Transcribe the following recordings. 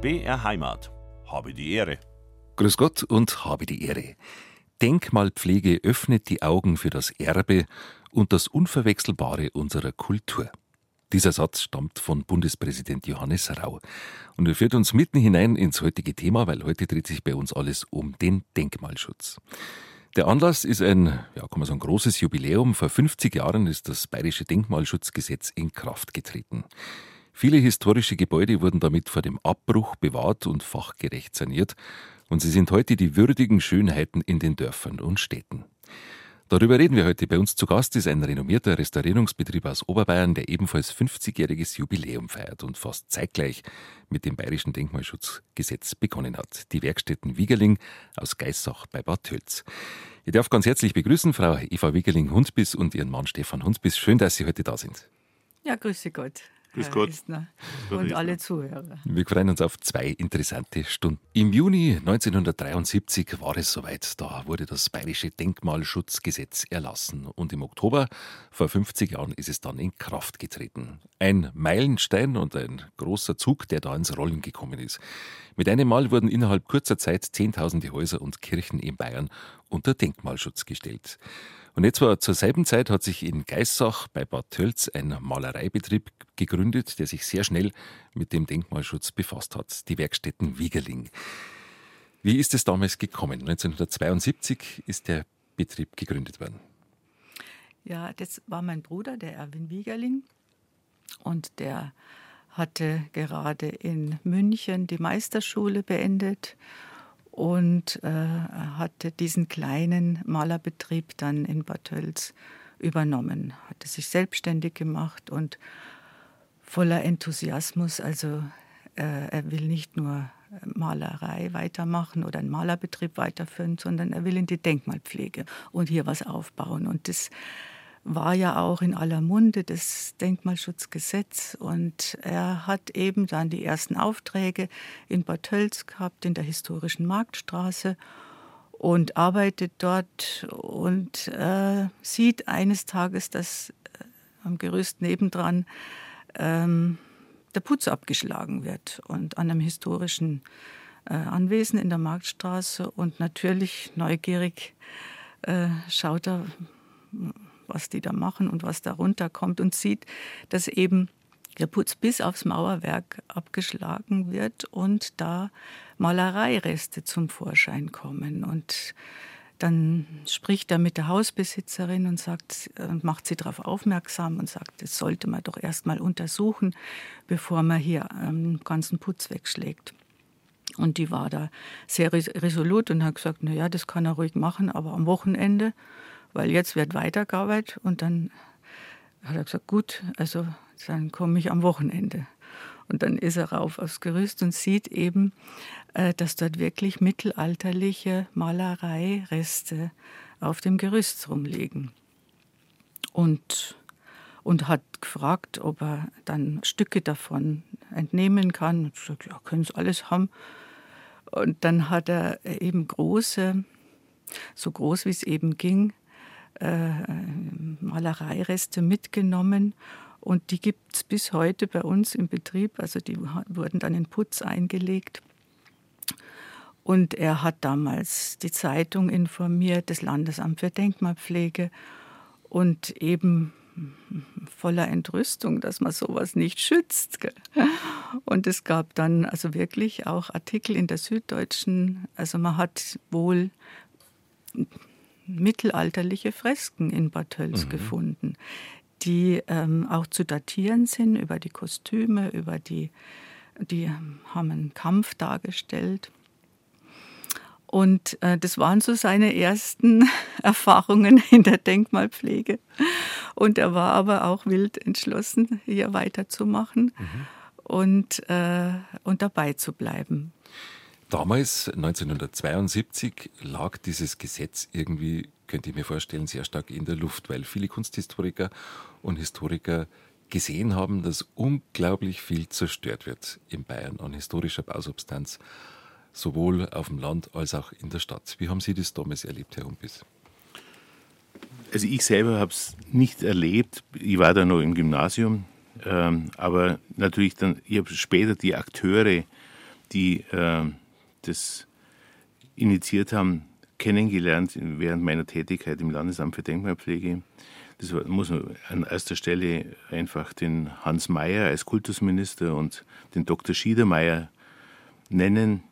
BR Heimat. Habe die Ehre. Grüß Gott und habe die Ehre. Denkmalpflege öffnet die Augen für das Erbe und das Unverwechselbare unserer Kultur. Dieser Satz stammt von Bundespräsident Johannes Rau und er führt uns mitten hinein ins heutige Thema, weil heute dreht sich bei uns alles um den Denkmalschutz. Der Anlass ist ein, ja, kann man sagen, großes Jubiläum. Vor 50 Jahren ist das Bayerische Denkmalschutzgesetz in Kraft getreten. Viele historische Gebäude wurden damit vor dem Abbruch bewahrt und fachgerecht saniert und sie sind heute die würdigen Schönheiten in den Dörfern und Städten. Darüber reden wir heute. Bei uns zu Gast ist ein renommierter Restaurierungsbetrieb aus Oberbayern, der ebenfalls 50-jähriges Jubiläum feiert und fast zeitgleich mit dem Bayerischen Denkmalschutzgesetz begonnen hat. Die Werkstätten Wiegerling aus Geissach bei Bad Tölz. Ich darf ganz herzlich begrüßen Frau Eva Wiegerling-Hundbiss und ihren Mann Stefan Hundbiss. Schön, dass Sie heute da sind. Ja, grüße Gott. Grüß Gott. Istner und alle Zuhörer. Wir freuen uns auf zwei interessante Stunden. Im Juni 1973 war es soweit. Da wurde das Bayerische Denkmalschutzgesetz erlassen. Und im Oktober vor 50 Jahren ist es dann in Kraft getreten. Ein Meilenstein und ein großer Zug, der da ins Rollen gekommen ist. Mit einem Mal wurden innerhalb kurzer Zeit Zehntausende Häuser und Kirchen in Bayern unter Denkmalschutz gestellt. Und jetzt war zur selben Zeit hat sich in Geissach bei Bad Tölz ein Malereibetrieb gegründet, der sich sehr schnell mit dem Denkmalschutz befasst hat, die Werkstätten Wiegerling. Wie ist es damals gekommen? 1972 ist der Betrieb gegründet worden. Ja, das war mein Bruder, der Erwin Wiegerling. Und der hatte gerade in München die Meisterschule beendet und äh, hatte diesen kleinen Malerbetrieb dann in Bad Tölz übernommen, hatte sich selbstständig gemacht und voller Enthusiasmus. Also äh, er will nicht nur Malerei weitermachen oder einen Malerbetrieb weiterführen, sondern er will in die Denkmalpflege und hier was aufbauen. Und das war ja auch in aller Munde das Denkmalschutzgesetz. Und er hat eben dann die ersten Aufträge in Bad Tölz gehabt, in der historischen Marktstraße und arbeitet dort. Und äh, sieht eines Tages, dass äh, am Gerüst nebendran ähm, der Putz abgeschlagen wird und an einem historischen äh, Anwesen in der Marktstraße. Und natürlich neugierig äh, schaut er, was die da machen und was da runterkommt und sieht, dass eben der Putz bis aufs Mauerwerk abgeschlagen wird und da Malereireste zum Vorschein kommen. Und dann spricht er mit der Hausbesitzerin und sagt und macht sie darauf aufmerksam und sagt, das sollte man doch erst mal untersuchen, bevor man hier einen ganzen Putz wegschlägt. Und die war da sehr resolut und hat gesagt, na ja, das kann er ruhig machen, aber am Wochenende weil jetzt wird weitergearbeitet und dann hat er gesagt, gut, also dann komme ich am Wochenende. Und dann ist er rauf aufs Gerüst und sieht eben, äh, dass dort wirklich mittelalterliche Malereireste auf dem Gerüst rumliegen. Und, und hat gefragt, ob er dann Stücke davon entnehmen kann. Und gesagt, ja, können Sie alles haben. Und dann hat er eben große, so groß wie es eben ging, äh, Malereireste mitgenommen. Und die gibt es bis heute bei uns im Betrieb. Also die wurden dann in Putz eingelegt. Und er hat damals die Zeitung informiert, das Landesamt für Denkmalpflege und eben voller Entrüstung, dass man sowas nicht schützt. Und es gab dann also wirklich auch Artikel in der Süddeutschen. Also man hat wohl mittelalterliche Fresken in Bad Tölz mhm. gefunden, die ähm, auch zu datieren sind über die Kostüme, über die, die haben einen Kampf dargestellt. Und äh, das waren so seine ersten Erfahrungen in der Denkmalpflege. Und er war aber auch wild entschlossen, hier weiterzumachen mhm. und, äh, und dabei zu bleiben. Damals, 1972, lag dieses Gesetz irgendwie, könnte ich mir vorstellen, sehr stark in der Luft, weil viele Kunsthistoriker und Historiker gesehen haben, dass unglaublich viel zerstört wird in Bayern an historischer Bausubstanz, sowohl auf dem Land als auch in der Stadt. Wie haben Sie das damals erlebt, Herr Humpis? Also ich selber habe es nicht erlebt. Ich war da noch im Gymnasium, ähm, aber natürlich dann, ich habe später die Akteure die äh, das initiiert haben, kennengelernt während meiner Tätigkeit im Landesamt für Denkmalpflege. Das muss man an erster Stelle einfach den Hans Mayer als Kultusminister und den Dr. Schiedermeier nennen.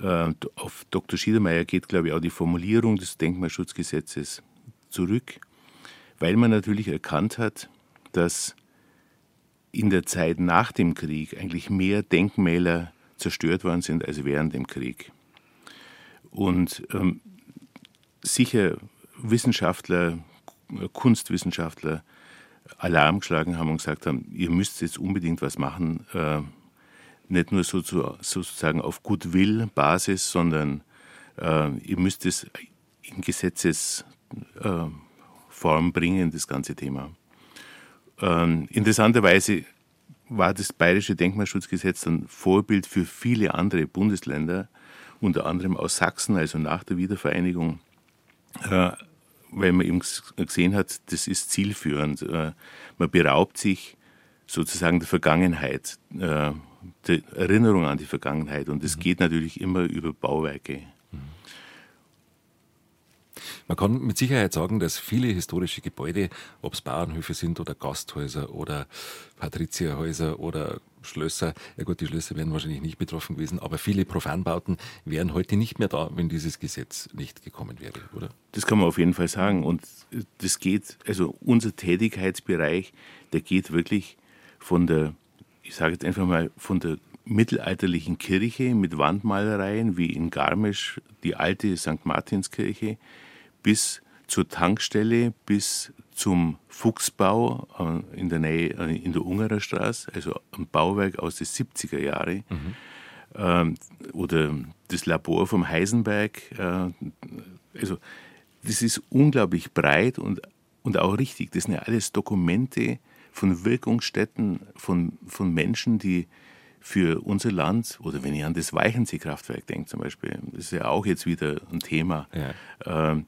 Äh, auf Dr. Schiedermeier geht, glaube ich, auch die Formulierung des Denkmalschutzgesetzes zurück, weil man natürlich erkannt hat, dass in der Zeit nach dem Krieg eigentlich mehr Denkmäler zerstört worden sind als während dem Krieg. Und ähm, sicher Wissenschaftler, Kunstwissenschaftler Alarm geschlagen haben und gesagt haben, ihr müsst jetzt unbedingt was machen, äh, nicht nur so zu, sozusagen auf Goodwill-Basis, sondern äh, ihr müsst es in Gesetzesform äh, bringen, das ganze Thema. Ähm, interessanterweise war das Bayerische Denkmalschutzgesetz ein Vorbild für viele andere Bundesländer, unter anderem aus Sachsen, also nach der Wiedervereinigung, äh, weil man eben gesehen hat, das ist zielführend. Äh, man beraubt sich sozusagen der Vergangenheit, äh, der Erinnerung an die Vergangenheit und es mhm. geht natürlich immer über Bauwerke. Man kann mit Sicherheit sagen, dass viele historische Gebäude, ob es Bauernhöfe sind oder Gasthäuser oder Patrizierhäuser oder Schlösser, ja gut, die Schlösser wären wahrscheinlich nicht betroffen gewesen, aber viele Profanbauten wären heute nicht mehr da, wenn dieses Gesetz nicht gekommen wäre, oder? Das kann man auf jeden Fall sagen. Und das geht, also unser Tätigkeitsbereich, der geht wirklich von der, ich sage jetzt einfach mal, von der mittelalterlichen Kirche mit Wandmalereien wie in Garmisch, die alte St. Martinskirche, bis zur Tankstelle, bis zum Fuchsbau äh, in der Nähe, äh, in der Ungerer Straße, also ein Bauwerk aus den 70er Jahren. Mhm. Ähm, oder das Labor vom Heisenberg. Äh, also, das ist unglaublich breit und, und auch richtig. Das sind ja alles Dokumente von Wirkungsstätten, von, von Menschen, die für unser Land, oder wenn ich an das Weichensee-Kraftwerk denke zum Beispiel, das ist ja auch jetzt wieder ein Thema, ja. ähm,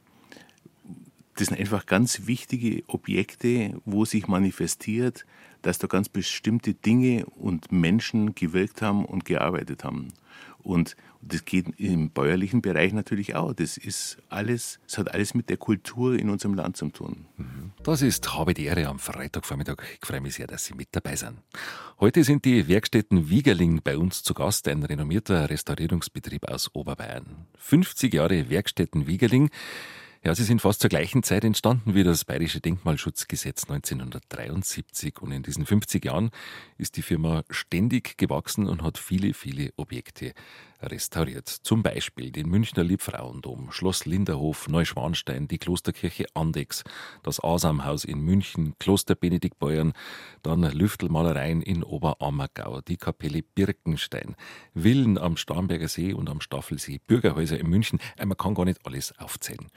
das sind einfach ganz wichtige Objekte, wo sich manifestiert, dass da ganz bestimmte Dinge und Menschen gewirkt haben und gearbeitet haben. Und das geht im bäuerlichen Bereich natürlich auch. Das ist alles, es hat alles mit der Kultur in unserem Land zu tun. Mhm. Das ist Habe die Ehre am Freitagvormittag. Ich freue mich sehr, dass Sie mit dabei sind. Heute sind die Werkstätten Wiegerling bei uns zu Gast, ein renommierter Restaurierungsbetrieb aus Oberbayern. 50 Jahre Werkstätten Wiegerling. Ja, sie sind fast zur gleichen Zeit entstanden wie das Bayerische Denkmalschutzgesetz 1973. Und in diesen 50 Jahren ist die Firma ständig gewachsen und hat viele, viele Objekte restauriert. Zum Beispiel den Münchner Liebfrauendom, Schloss Linderhof, Neuschwanstein, die Klosterkirche Andex, das Asamhaus in München, Kloster Benediktbeuern, dann Lüftelmalereien in Oberammergau, die Kapelle Birkenstein, Villen am Starnberger See und am Staffelsee, Bürgerhäuser in München. Äh, man kann gar nicht alles aufzählen.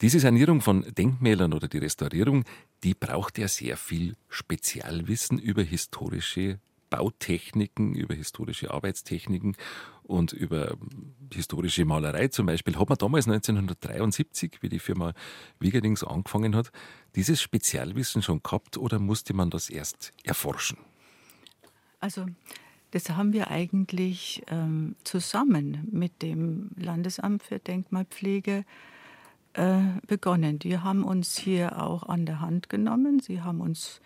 Diese Sanierung von Denkmälern oder die Restaurierung, die braucht ja sehr viel Spezialwissen über historische Bautechniken, über historische Arbeitstechniken und über historische Malerei zum Beispiel, hat man damals 1973, wie die Firma Wiegerdings angefangen hat, dieses Spezialwissen schon gehabt oder musste man das erst erforschen? Also das haben wir eigentlich ähm, zusammen mit dem Landesamt für Denkmalpflege äh, begonnen. Die haben uns hier auch an der Hand genommen. Sie haben uns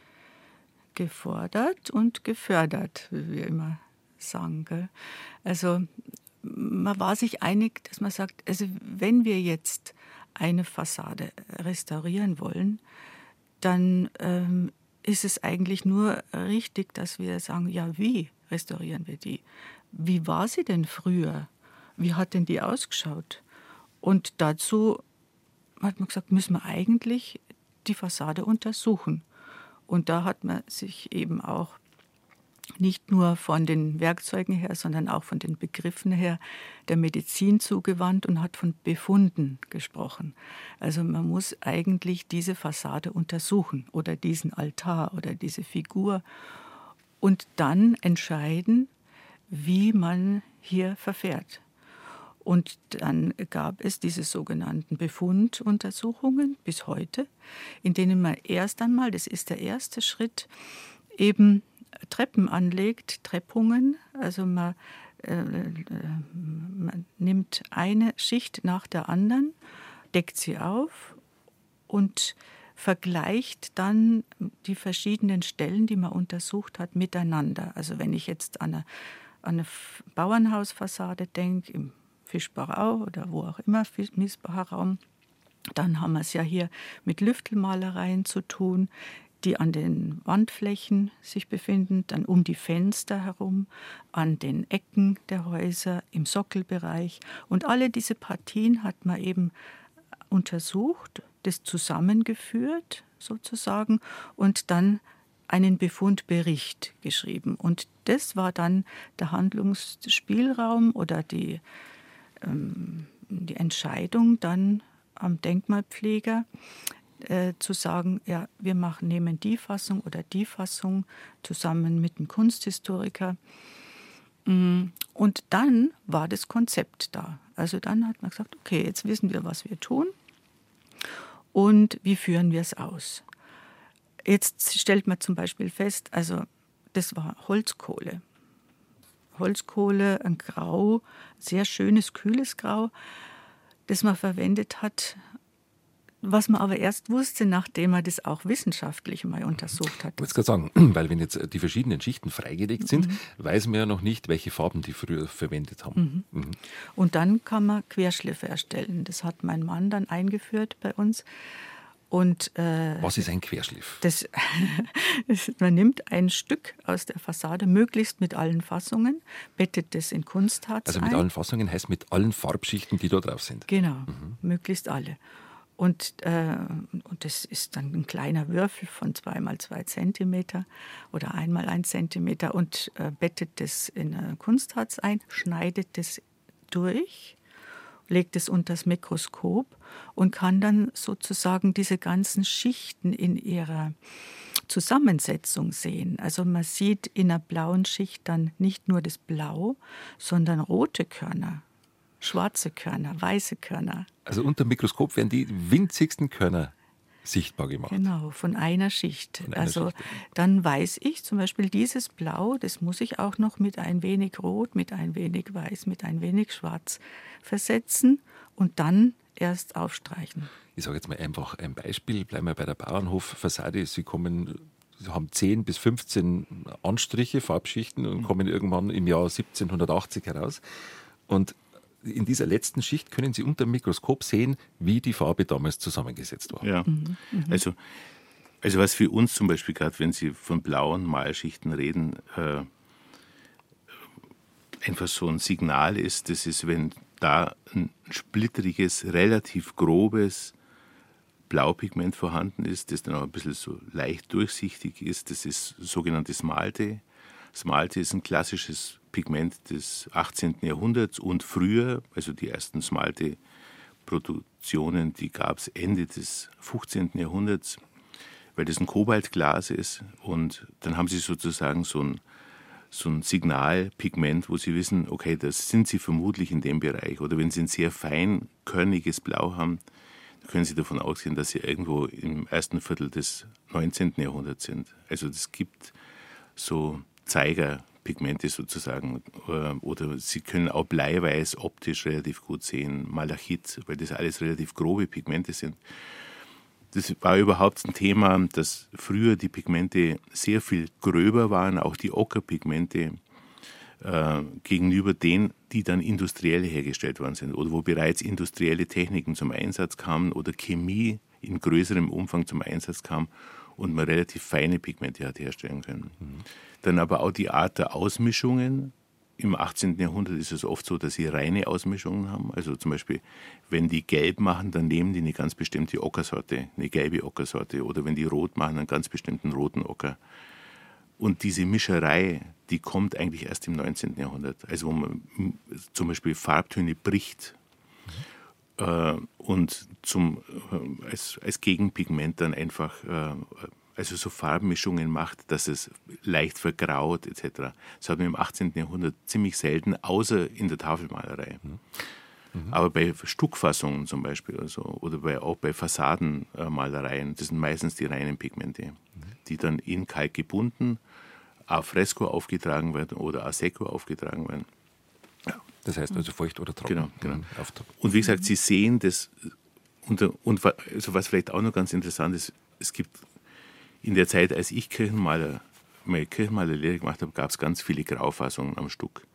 gefordert und gefördert, wie wir immer sagen. Gell? Also man war sich einig, dass man sagt, also wenn wir jetzt eine Fassade restaurieren wollen, dann ähm, ist es eigentlich nur richtig, dass wir sagen, ja, wie restaurieren wir die? Wie war sie denn früher? Wie hat denn die ausgeschaut? Und dazu hat man gesagt, müssen wir eigentlich die Fassade untersuchen. Und da hat man sich eben auch nicht nur von den Werkzeugen her, sondern auch von den Begriffen her der Medizin zugewandt und hat von Befunden gesprochen. Also man muss eigentlich diese Fassade untersuchen oder diesen Altar oder diese Figur und dann entscheiden, wie man hier verfährt. Und dann gab es diese sogenannten Befunduntersuchungen bis heute, in denen man erst einmal, das ist der erste Schritt, eben Treppen anlegt, Treppungen. Also man äh, man nimmt eine Schicht nach der anderen, deckt sie auf und vergleicht dann die verschiedenen Stellen, die man untersucht hat, miteinander. Also wenn ich jetzt an eine, an eine Bauernhausfassade denke, im Fischbachau oder wo auch immer, Miesbacher Raum, dann haben wir es ja hier mit Lüftelmalereien zu tun, die an den Wandflächen sich befinden, dann um die Fenster herum, an den Ecken der Häuser, im Sockelbereich. Und alle diese Partien hat man eben untersucht, das zusammengeführt sozusagen und dann einen Befundbericht geschrieben. Und das war dann der Handlungsspielraum oder die, ähm, die Entscheidung dann am Denkmalpfleger äh, zu sagen, ja, wir machen, nehmen die Fassung oder die Fassung zusammen mit dem Kunsthistoriker. Mm, und dann war das Konzept da. Also dann hat man gesagt, okay, jetzt wissen wir, was wir tun und wie führen wir es aus. Jetzt stellt man zum Beispiel fest, also das war Holzkohle. Holzkohle, ein Grau, sehr schönes, kühles Grau, das man verwendet hat was man aber erst wusste, nachdem man das auch wissenschaftlich mal untersucht hat. Ich wollte gerade sagen, weil wenn jetzt die verschiedenen Schichten freigelegt sind, mhm. weiß man ja noch nicht, welche Farben die früher verwendet haben. Mhm. Mhm. Und dann kann man Querschliffe erstellen. Das hat mein Mann dann eingeführt bei uns. Und, äh, Was ist ein Querschliff? Das, man nimmt ein Stück aus der Fassade, möglichst mit allen Fassungen, bettet das in Kunstharz Also mit ein. allen Fassungen heißt mit allen Farbschichten, die da drauf sind. Genau, mhm. möglichst alle. Und, äh, und das ist dann ein kleiner Würfel von zwei mal zwei Zentimeter oder einmal ein Zentimeter und äh, bettet das in Kunstharz ein, schneidet das durch, legt es unter das Mikroskop und kann dann sozusagen diese ganzen Schichten in ihrer Zusammensetzung sehen. Also man sieht in einer blauen Schicht dann nicht nur das Blau, sondern rote Körner, schwarze Körner, weiße Körner. Also unter dem Mikroskop werden die winzigsten Körner sichtbar gemacht. Genau, von einer Schicht. Von einer also Schicht. dann weiß ich zum Beispiel, dieses Blau, das muss ich auch noch mit ein wenig Rot, mit ein wenig Weiß, mit ein wenig Schwarz versetzen und dann erst aufstreichen. Ich sage jetzt mal einfach ein Beispiel, bleiben wir bei der Bauernhoffassade. Sie kommen Sie haben 10 bis 15 Anstriche, Farbschichten und kommen irgendwann im Jahr 1780 heraus. Und in dieser letzten Schicht können Sie unter dem Mikroskop sehen, wie die Farbe damals zusammengesetzt war. Ja, mhm. mhm. also, also was für uns zum Beispiel gerade, wenn Sie von blauen Malschichten reden, äh, einfach so ein Signal ist, das ist, wenn da ein splitteriges, relativ grobes Blaupigment vorhanden ist, das dann auch ein bisschen so leicht durchsichtig ist, das ist sogenanntes Malte. Smalte ist ein klassisches Pigment des 18. Jahrhunderts und früher, also die ersten Smalte-Produktionen, die gab es Ende des 15. Jahrhunderts, weil das ein Kobaltglas ist. Und dann haben sie sozusagen so ein, so ein Signalpigment, wo sie wissen, okay, das sind sie vermutlich in dem Bereich. Oder wenn sie ein sehr feinkörniges Blau haben, können Sie davon ausgehen, dass Sie irgendwo im ersten Viertel des 19. Jahrhunderts sind. Also es gibt so Zeigerpigmente sozusagen. Äh, oder Sie können auch Bleiweiß optisch relativ gut sehen, Malachit, weil das alles relativ grobe Pigmente sind. Das war überhaupt ein Thema, dass früher die Pigmente sehr viel gröber waren, auch die Ockerpigmente äh, gegenüber denen, die dann industriell hergestellt worden sind oder wo bereits industrielle Techniken zum Einsatz kamen oder Chemie in größerem Umfang zum Einsatz kam und man relativ feine Pigmente hat herstellen können. Dann aber auch die Art der Ausmischungen. Im 18. Jahrhundert ist es oft so, dass sie reine Ausmischungen haben. Also zum Beispiel, wenn die gelb machen, dann nehmen die eine ganz bestimmte Ockersorte, eine gelbe Ockersorte. Oder wenn die rot machen, einen ganz bestimmten roten Ocker. Und diese Mischerei, die kommt eigentlich erst im 19. Jahrhundert. Also wo man zum Beispiel Farbtöne bricht und zum, äh, als, als Gegenpigment dann einfach äh, also so Farbmischungen macht, dass es leicht vergraut etc. Das hat man im 18. Jahrhundert ziemlich selten, außer in der Tafelmalerei. Mhm. Mhm. Aber bei Stuckfassungen zum Beispiel also, oder bei, auch bei Fassadenmalereien, das sind meistens die reinen Pigmente, mhm. die dann in Kalk gebunden, a fresco aufgetragen werden oder a secco aufgetragen werden. Das heißt also feucht oder trocken. Genau, genau. Und wie gesagt, Sie sehen das, und, und also was vielleicht auch noch ganz interessant ist, es gibt in der Zeit, als ich Kirchenmaler, meine Kirchenmalerlehre gemacht habe, gab es ganz viele Graufassungen am Stück.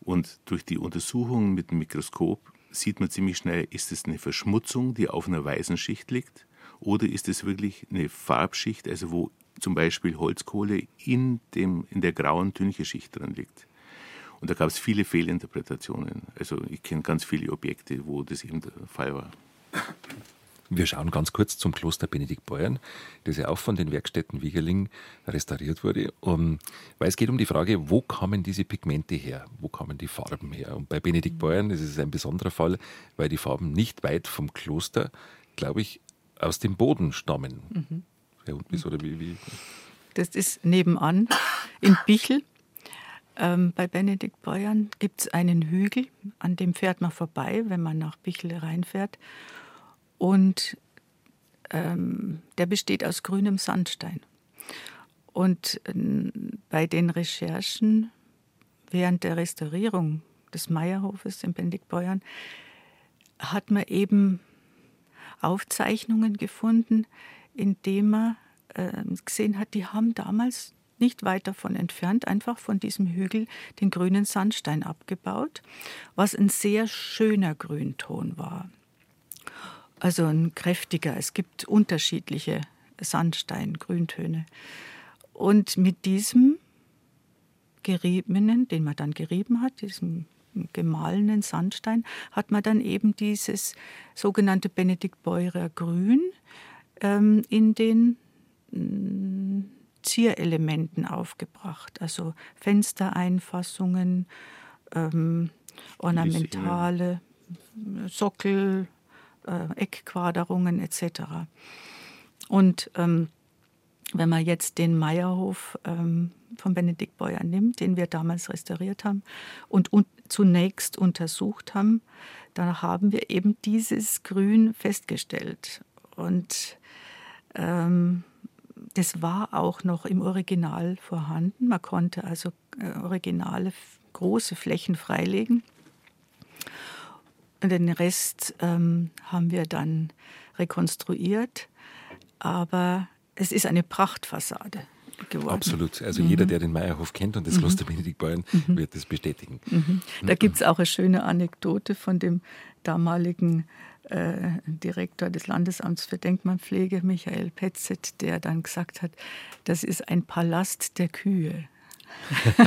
Und durch die Untersuchungen mit dem Mikroskop sieht man ziemlich schnell, ist es eine Verschmutzung, die auf einer weißen Schicht liegt, oder ist es wirklich eine Farbschicht, also wo zum Beispiel Holzkohle in, dem, in der grauen Tüncheschicht drin liegt. Und da gab es viele Fehlinterpretationen. Also ich kenne ganz viele Objekte, wo das eben der Fall war. Wir schauen ganz kurz zum Kloster Benedikt Beuern, das ja auch von den Werkstätten Wiegerling restauriert wurde, um, weil es geht um die Frage, wo kamen diese Pigmente her, wo kamen die Farben her. Und bei Benedikt Beuern ist es ein besonderer Fall, weil die Farben nicht weit vom Kloster, glaube ich, aus dem Boden stammen. Mhm. Herr Hundbiss, oder wie, wie? Das ist nebenan in Bichel. Ähm, bei Benedikt Beuern gibt es einen Hügel, an dem fährt man vorbei, wenn man nach Bichel reinfährt. Und ähm, der besteht aus grünem Sandstein. Und äh, bei den Recherchen während der Restaurierung des Meierhofes in Benediktbeuern hat man eben Aufzeichnungen gefunden, in denen man äh, gesehen hat, die haben damals nicht weit davon entfernt, einfach von diesem Hügel den grünen Sandstein abgebaut, was ein sehr schöner Grünton war also ein kräftiger. Es gibt unterschiedliche Sandstein-Grüntöne. Und mit diesem geriebenen, den man dann gerieben hat, diesem gemahlenen Sandstein, hat man dann eben dieses sogenannte Benedikt Beurer Grün ähm, in den mm, Zierelementen aufgebracht, also Fenstereinfassungen, ähm, ornamentale Sockel, äh, Eckquaderungen etc. Und ähm, wenn man jetzt den Meierhof ähm, von Benedikt Beuer nimmt, den wir damals restauriert haben und un zunächst untersucht haben, dann haben wir eben dieses Grün festgestellt. Und ähm, das war auch noch im Original vorhanden. Man konnte also äh, originale große Flächen freilegen. Den Rest ähm, haben wir dann rekonstruiert, aber es ist eine Prachtfassade. Geworden. Absolut. Also mhm. jeder, der den Meierhof kennt und das mhm. Kloster Benedikt Beuern, mhm. wird das bestätigen. Mhm. Da gibt es auch eine schöne Anekdote von dem damaligen äh, Direktor des Landesamts für Denkmalpflege, Michael Petzet, der dann gesagt hat, das ist ein Palast der Kühe.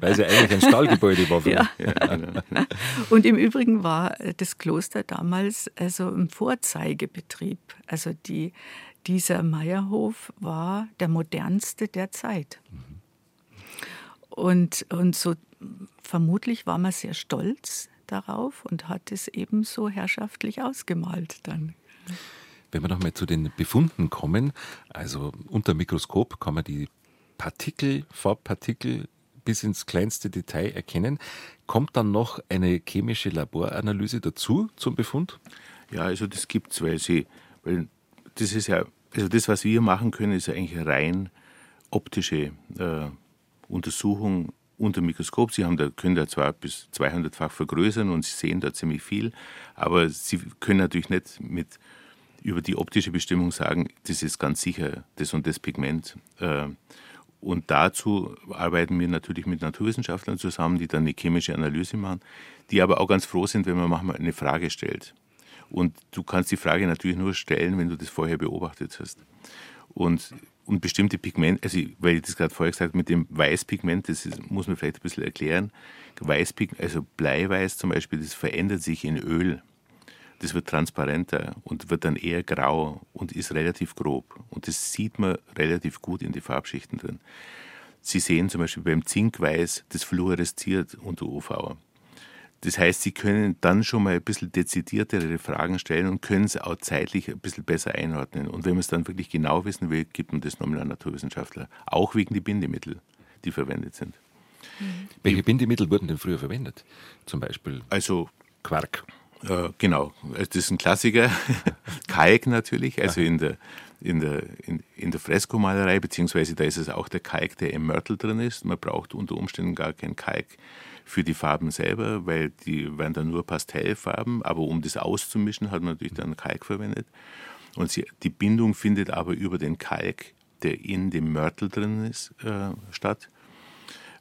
Weil es ja eigentlich ein Stallgebäude war. Ja. Und im Übrigen war das Kloster damals also ein Vorzeigebetrieb. Also die, dieser Meierhof war der modernste der Zeit. Und, und so vermutlich war man sehr stolz darauf und hat es ebenso herrschaftlich ausgemalt dann. Wenn wir nochmal zu den Befunden kommen, also unter Mikroskop kann man die Partikel, Farbpartikel bis ins kleinste Detail erkennen. Kommt dann noch eine chemische Laboranalyse dazu zum Befund? Ja, also das gibt es, weil sie, weil das ist ja, also das, was wir machen können, ist ja eigentlich rein optische äh, Untersuchung unter Mikroskop. Sie haben da, können da zwar bis 200-fach vergrößern und Sie sehen da ziemlich viel, aber Sie können natürlich nicht mit über die optische Bestimmung sagen, das ist ganz sicher das und das Pigment. Äh, und dazu arbeiten wir natürlich mit Naturwissenschaftlern zusammen, die dann eine chemische Analyse machen, die aber auch ganz froh sind, wenn man manchmal eine Frage stellt. Und du kannst die Frage natürlich nur stellen, wenn du das vorher beobachtet hast. Und, und bestimmte Pigmente, also weil ich das gerade vorher gesagt habe, mit dem Weißpigment, das ist, muss man vielleicht ein bisschen erklären. Weißpigment, also Bleiweiß zum Beispiel, das verändert sich in Öl das wird transparenter und wird dann eher grau und ist relativ grob. Und das sieht man relativ gut in die Farbschichten drin. Sie sehen zum Beispiel beim Zinkweiß, das fluoresziert unter UV. Das heißt, Sie können dann schon mal ein bisschen dezidiertere Fragen stellen und können es auch zeitlich ein bisschen besser einordnen. Und wenn man es dann wirklich genau wissen will, gibt man das nochmal an Naturwissenschaftler. Auch wegen die Bindemittel, die verwendet sind. Mhm. Welche Bindemittel wurden denn früher verwendet? Zum Beispiel also Quark. Äh, genau, das ist ein Klassiker. Kalk natürlich, also in der, in der, in, in der Freskomalerei, beziehungsweise da ist es auch der Kalk, der im Mörtel drin ist. Man braucht unter Umständen gar keinen Kalk für die Farben selber, weil die werden dann nur Pastellfarben, aber um das auszumischen, hat man natürlich dann Kalk verwendet. Und sie, die Bindung findet aber über den Kalk, der in dem Mörtel drin ist, äh, statt.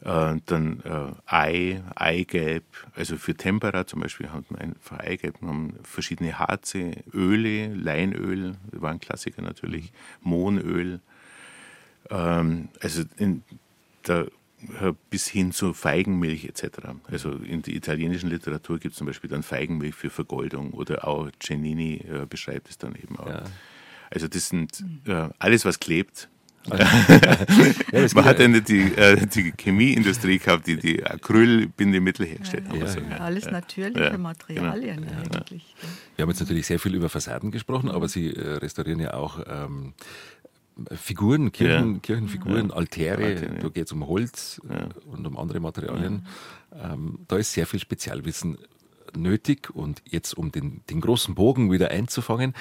Äh, dann äh, Ei, Eigelb, also für Tempera zum Beispiel hat man einfach Eigelb, genommen, verschiedene Harze, Öle, Leinöl, war ein Klassiker natürlich, Mohnöl, ähm, also in, da, bis hin zu Feigenmilch etc. Also in der italienischen Literatur gibt es zum Beispiel dann Feigenmilch für Vergoldung oder auch Cennini äh, beschreibt es dann eben auch. Ja. Also das sind äh, alles, was klebt, ja, Man hat ja nicht die, äh, die Chemieindustrie gehabt, die die Acrylbindemittel hergestellt ja, haben. So. alles natürliche Materialien genau. eigentlich. Wir haben jetzt natürlich sehr viel über Fassaden gesprochen, aber Sie äh, restaurieren ja auch ähm, Figuren, Kirchen, Kirchenfiguren, Altäre, Altäre, da geht es um Holz und um andere Materialien. Ähm, da ist sehr viel Spezialwissen nötig und jetzt um den, den großen Bogen wieder einzufangen,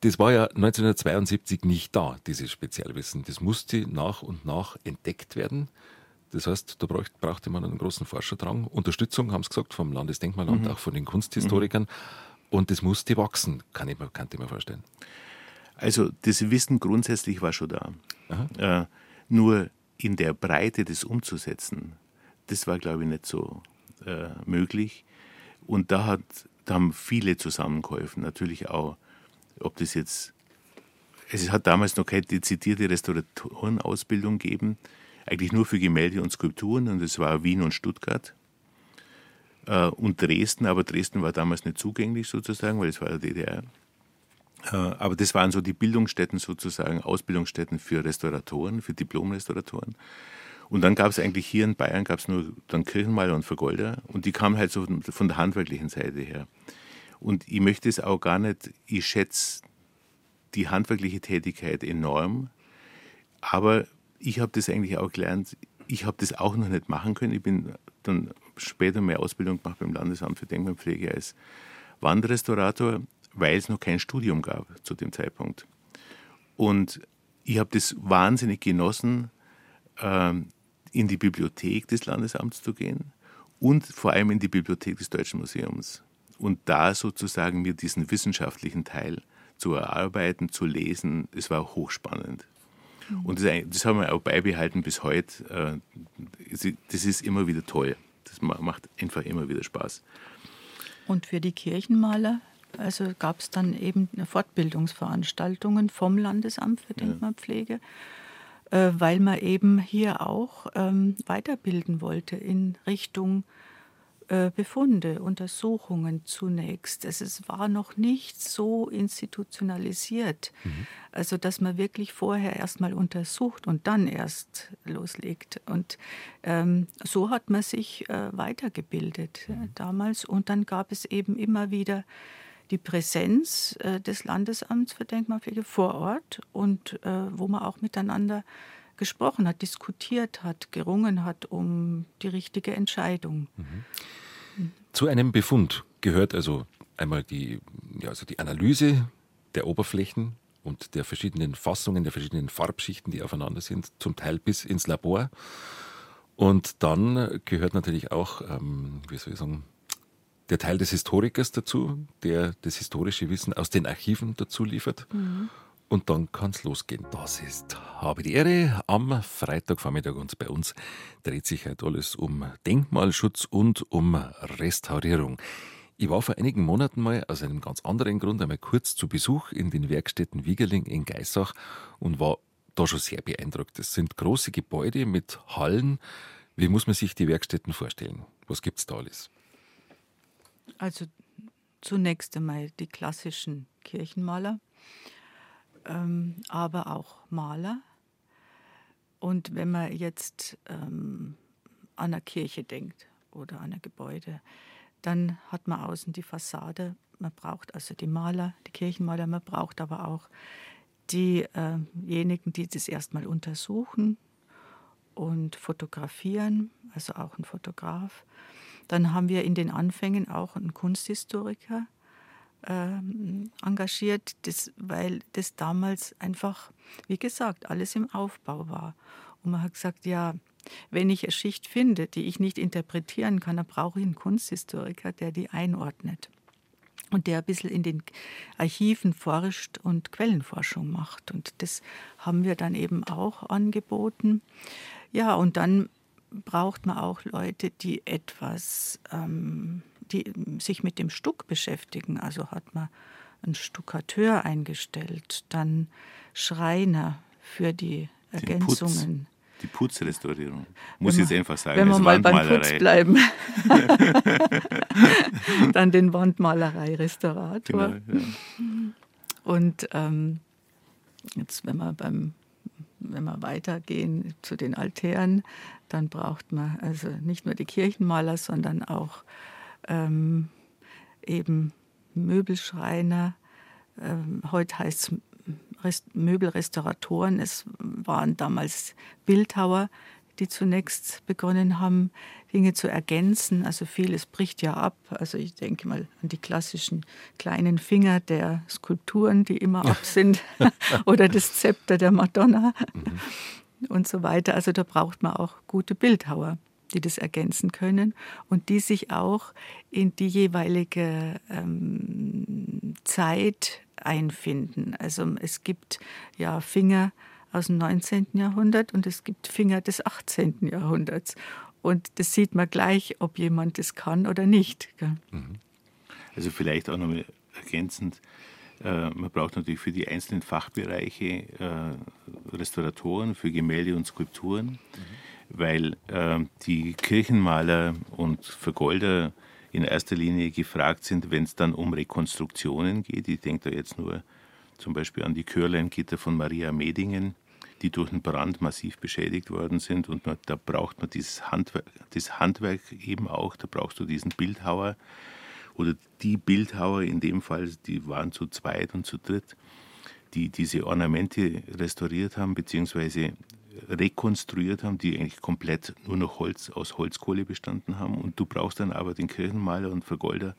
das war ja 1972 nicht da, dieses Spezialwissen. Das musste nach und nach entdeckt werden. Das heißt, da brauchte man einen großen Forscherdrang. Unterstützung, haben sie gesagt, vom Landesdenkmalamt, mhm. auch von den Kunsthistorikern. Mhm. Und das musste wachsen, kann ich mir, kann ich mir vorstellen. Also das Wissen grundsätzlich war schon da. Äh, nur in der Breite das umzusetzen, das war, glaube ich, nicht so äh, möglich. Und da, hat, da haben viele zusammengeholfen, natürlich auch ob das jetzt, es hat damals noch keine dezidierte Restauratorenausbildung gegeben, eigentlich nur für Gemälde und Skulpturen und es war Wien und Stuttgart äh, und Dresden, aber Dresden war damals nicht zugänglich sozusagen, weil es war der DDR. Äh, aber das waren so die Bildungsstätten sozusagen, Ausbildungsstätten für Restauratoren, für Diplomrestauratoren. Und dann gab es eigentlich hier in Bayern gab es nur dann Kirchenmaler und Vergolder und die kamen halt so von der handwerklichen Seite her. Und ich möchte es auch gar nicht, ich schätze die handwerkliche Tätigkeit enorm, aber ich habe das eigentlich auch gelernt, ich habe das auch noch nicht machen können. Ich bin dann später mehr Ausbildung gemacht beim Landesamt für Denkmalpflege als Wandrestaurator, weil es noch kein Studium gab zu dem Zeitpunkt. Und ich habe das wahnsinnig genossen, ähm, in die Bibliothek des Landesamts zu gehen und vor allem in die Bibliothek des Deutschen Museums und da sozusagen mir diesen wissenschaftlichen Teil zu erarbeiten, zu lesen, es war hochspannend. Mhm. Und das, das, haben wir auch beibehalten bis heute. Äh, das ist immer wieder toll. Das macht einfach immer wieder Spaß. Und für die Kirchenmaler, also gab es dann eben Fortbildungsveranstaltungen vom Landesamt für Denkmalpflege, ja. Äh, weil man eben hier auch ähm, weiterbilden wollte in Richtung äh, Befunde, Untersuchungen zunächst. Es war noch nicht so institutionalisiert, mhm. also dass man wirklich vorher erstmal untersucht und dann erst loslegt. Und ähm, so hat man sich äh, weitergebildet mhm. damals. Und dann gab es eben immer wieder die Präsenz äh, des Landesamts für Denkmalpflege vor Ort und äh, wo man auch miteinander gesprochen hat, diskutiert hat, gerungen hat um die richtige Entscheidung. Mhm. Zu einem Befund gehört also einmal die, ja, also die Analyse der Oberflächen und der verschiedenen Fassungen, der verschiedenen Farbschichten, die aufeinander sind, zum Teil bis ins Labor. Und dann gehört natürlich auch, ähm, wie soll ich sagen, der Teil des Historikers dazu, der das historische Wissen aus den Archiven dazu liefert. Mhm. Und dann kann es losgehen. Das ist Habe die Ehre am Freitagvormittag und bei uns dreht sich halt alles um Denkmalschutz und um Restaurierung. Ich war vor einigen Monaten mal aus einem ganz anderen Grund einmal kurz zu Besuch in den Werkstätten Wiegerling in Geissach und war da schon sehr beeindruckt. Es sind große Gebäude mit Hallen. Wie muss man sich die Werkstätten vorstellen? Was gibt es da alles? Also zunächst einmal die klassischen Kirchenmaler ähm, aber auch Maler. Und wenn man jetzt ähm, an eine Kirche denkt oder an ein Gebäude, dann hat man außen die Fassade. Man braucht also die Maler, die Kirchenmaler, man braucht aber auch diejenigen, die das erstmal untersuchen und fotografieren, also auch ein Fotograf. Dann haben wir in den Anfängen auch einen Kunsthistoriker, äh, engagiert, das, weil das damals einfach, wie gesagt, alles im Aufbau war. Und man hat gesagt, ja, wenn ich eine Schicht finde, die ich nicht interpretieren kann, dann brauche ich einen Kunsthistoriker, der die einordnet und der ein bisschen in den Archiven forscht und Quellenforschung macht. Und das haben wir dann eben auch angeboten. Ja, und dann braucht man auch Leute, die etwas, ähm, die sich mit dem Stuck beschäftigen. Also hat man einen Stuckateur eingestellt, dann Schreiner für die Ergänzungen. Die Putzrestaurierung. Muss ich jetzt einfach sagen. Wenn wir mal beim Putz bleiben. Dann den Wandmalerei-Restaurator. Genau, ja. Und ähm, jetzt, wenn wir beim wenn wir weitergehen zu den Altären, dann braucht man also nicht nur die Kirchenmaler, sondern auch ähm, eben Möbelschreiner. Ähm, heute heißt es Möbelrestauratoren. Es waren damals Bildhauer, die zunächst begonnen haben, Dinge zu ergänzen. Also vieles bricht ja ab. Also ich denke mal an die klassischen kleinen Finger der Skulpturen, die immer ab sind, oder das Zepter der Madonna mhm. und so weiter. Also da braucht man auch gute Bildhauer die das ergänzen können und die sich auch in die jeweilige ähm, Zeit einfinden. Also es gibt ja Finger aus dem 19. Jahrhundert und es gibt Finger des 18. Jahrhunderts. Und das sieht man gleich, ob jemand das kann oder nicht. Mhm. Also vielleicht auch noch ergänzend, äh, man braucht natürlich für die einzelnen Fachbereiche äh, Restauratoren für Gemälde und Skulpturen. Mhm weil äh, die Kirchenmaler und Vergolder in erster Linie gefragt sind, wenn es dann um Rekonstruktionen geht. Ich denke da jetzt nur zum Beispiel an die Chörleingitter von Maria Medingen, die durch einen Brand massiv beschädigt worden sind. Und man, da braucht man dieses Handwerk, das Handwerk eben auch, da brauchst du diesen Bildhauer oder die Bildhauer in dem Fall, die waren zu zweit und zu dritt, die diese Ornamente restauriert haben, beziehungsweise rekonstruiert haben, die eigentlich komplett nur noch Holz aus Holzkohle bestanden haben. Und du brauchst dann aber den Kirchenmaler und Vergolder,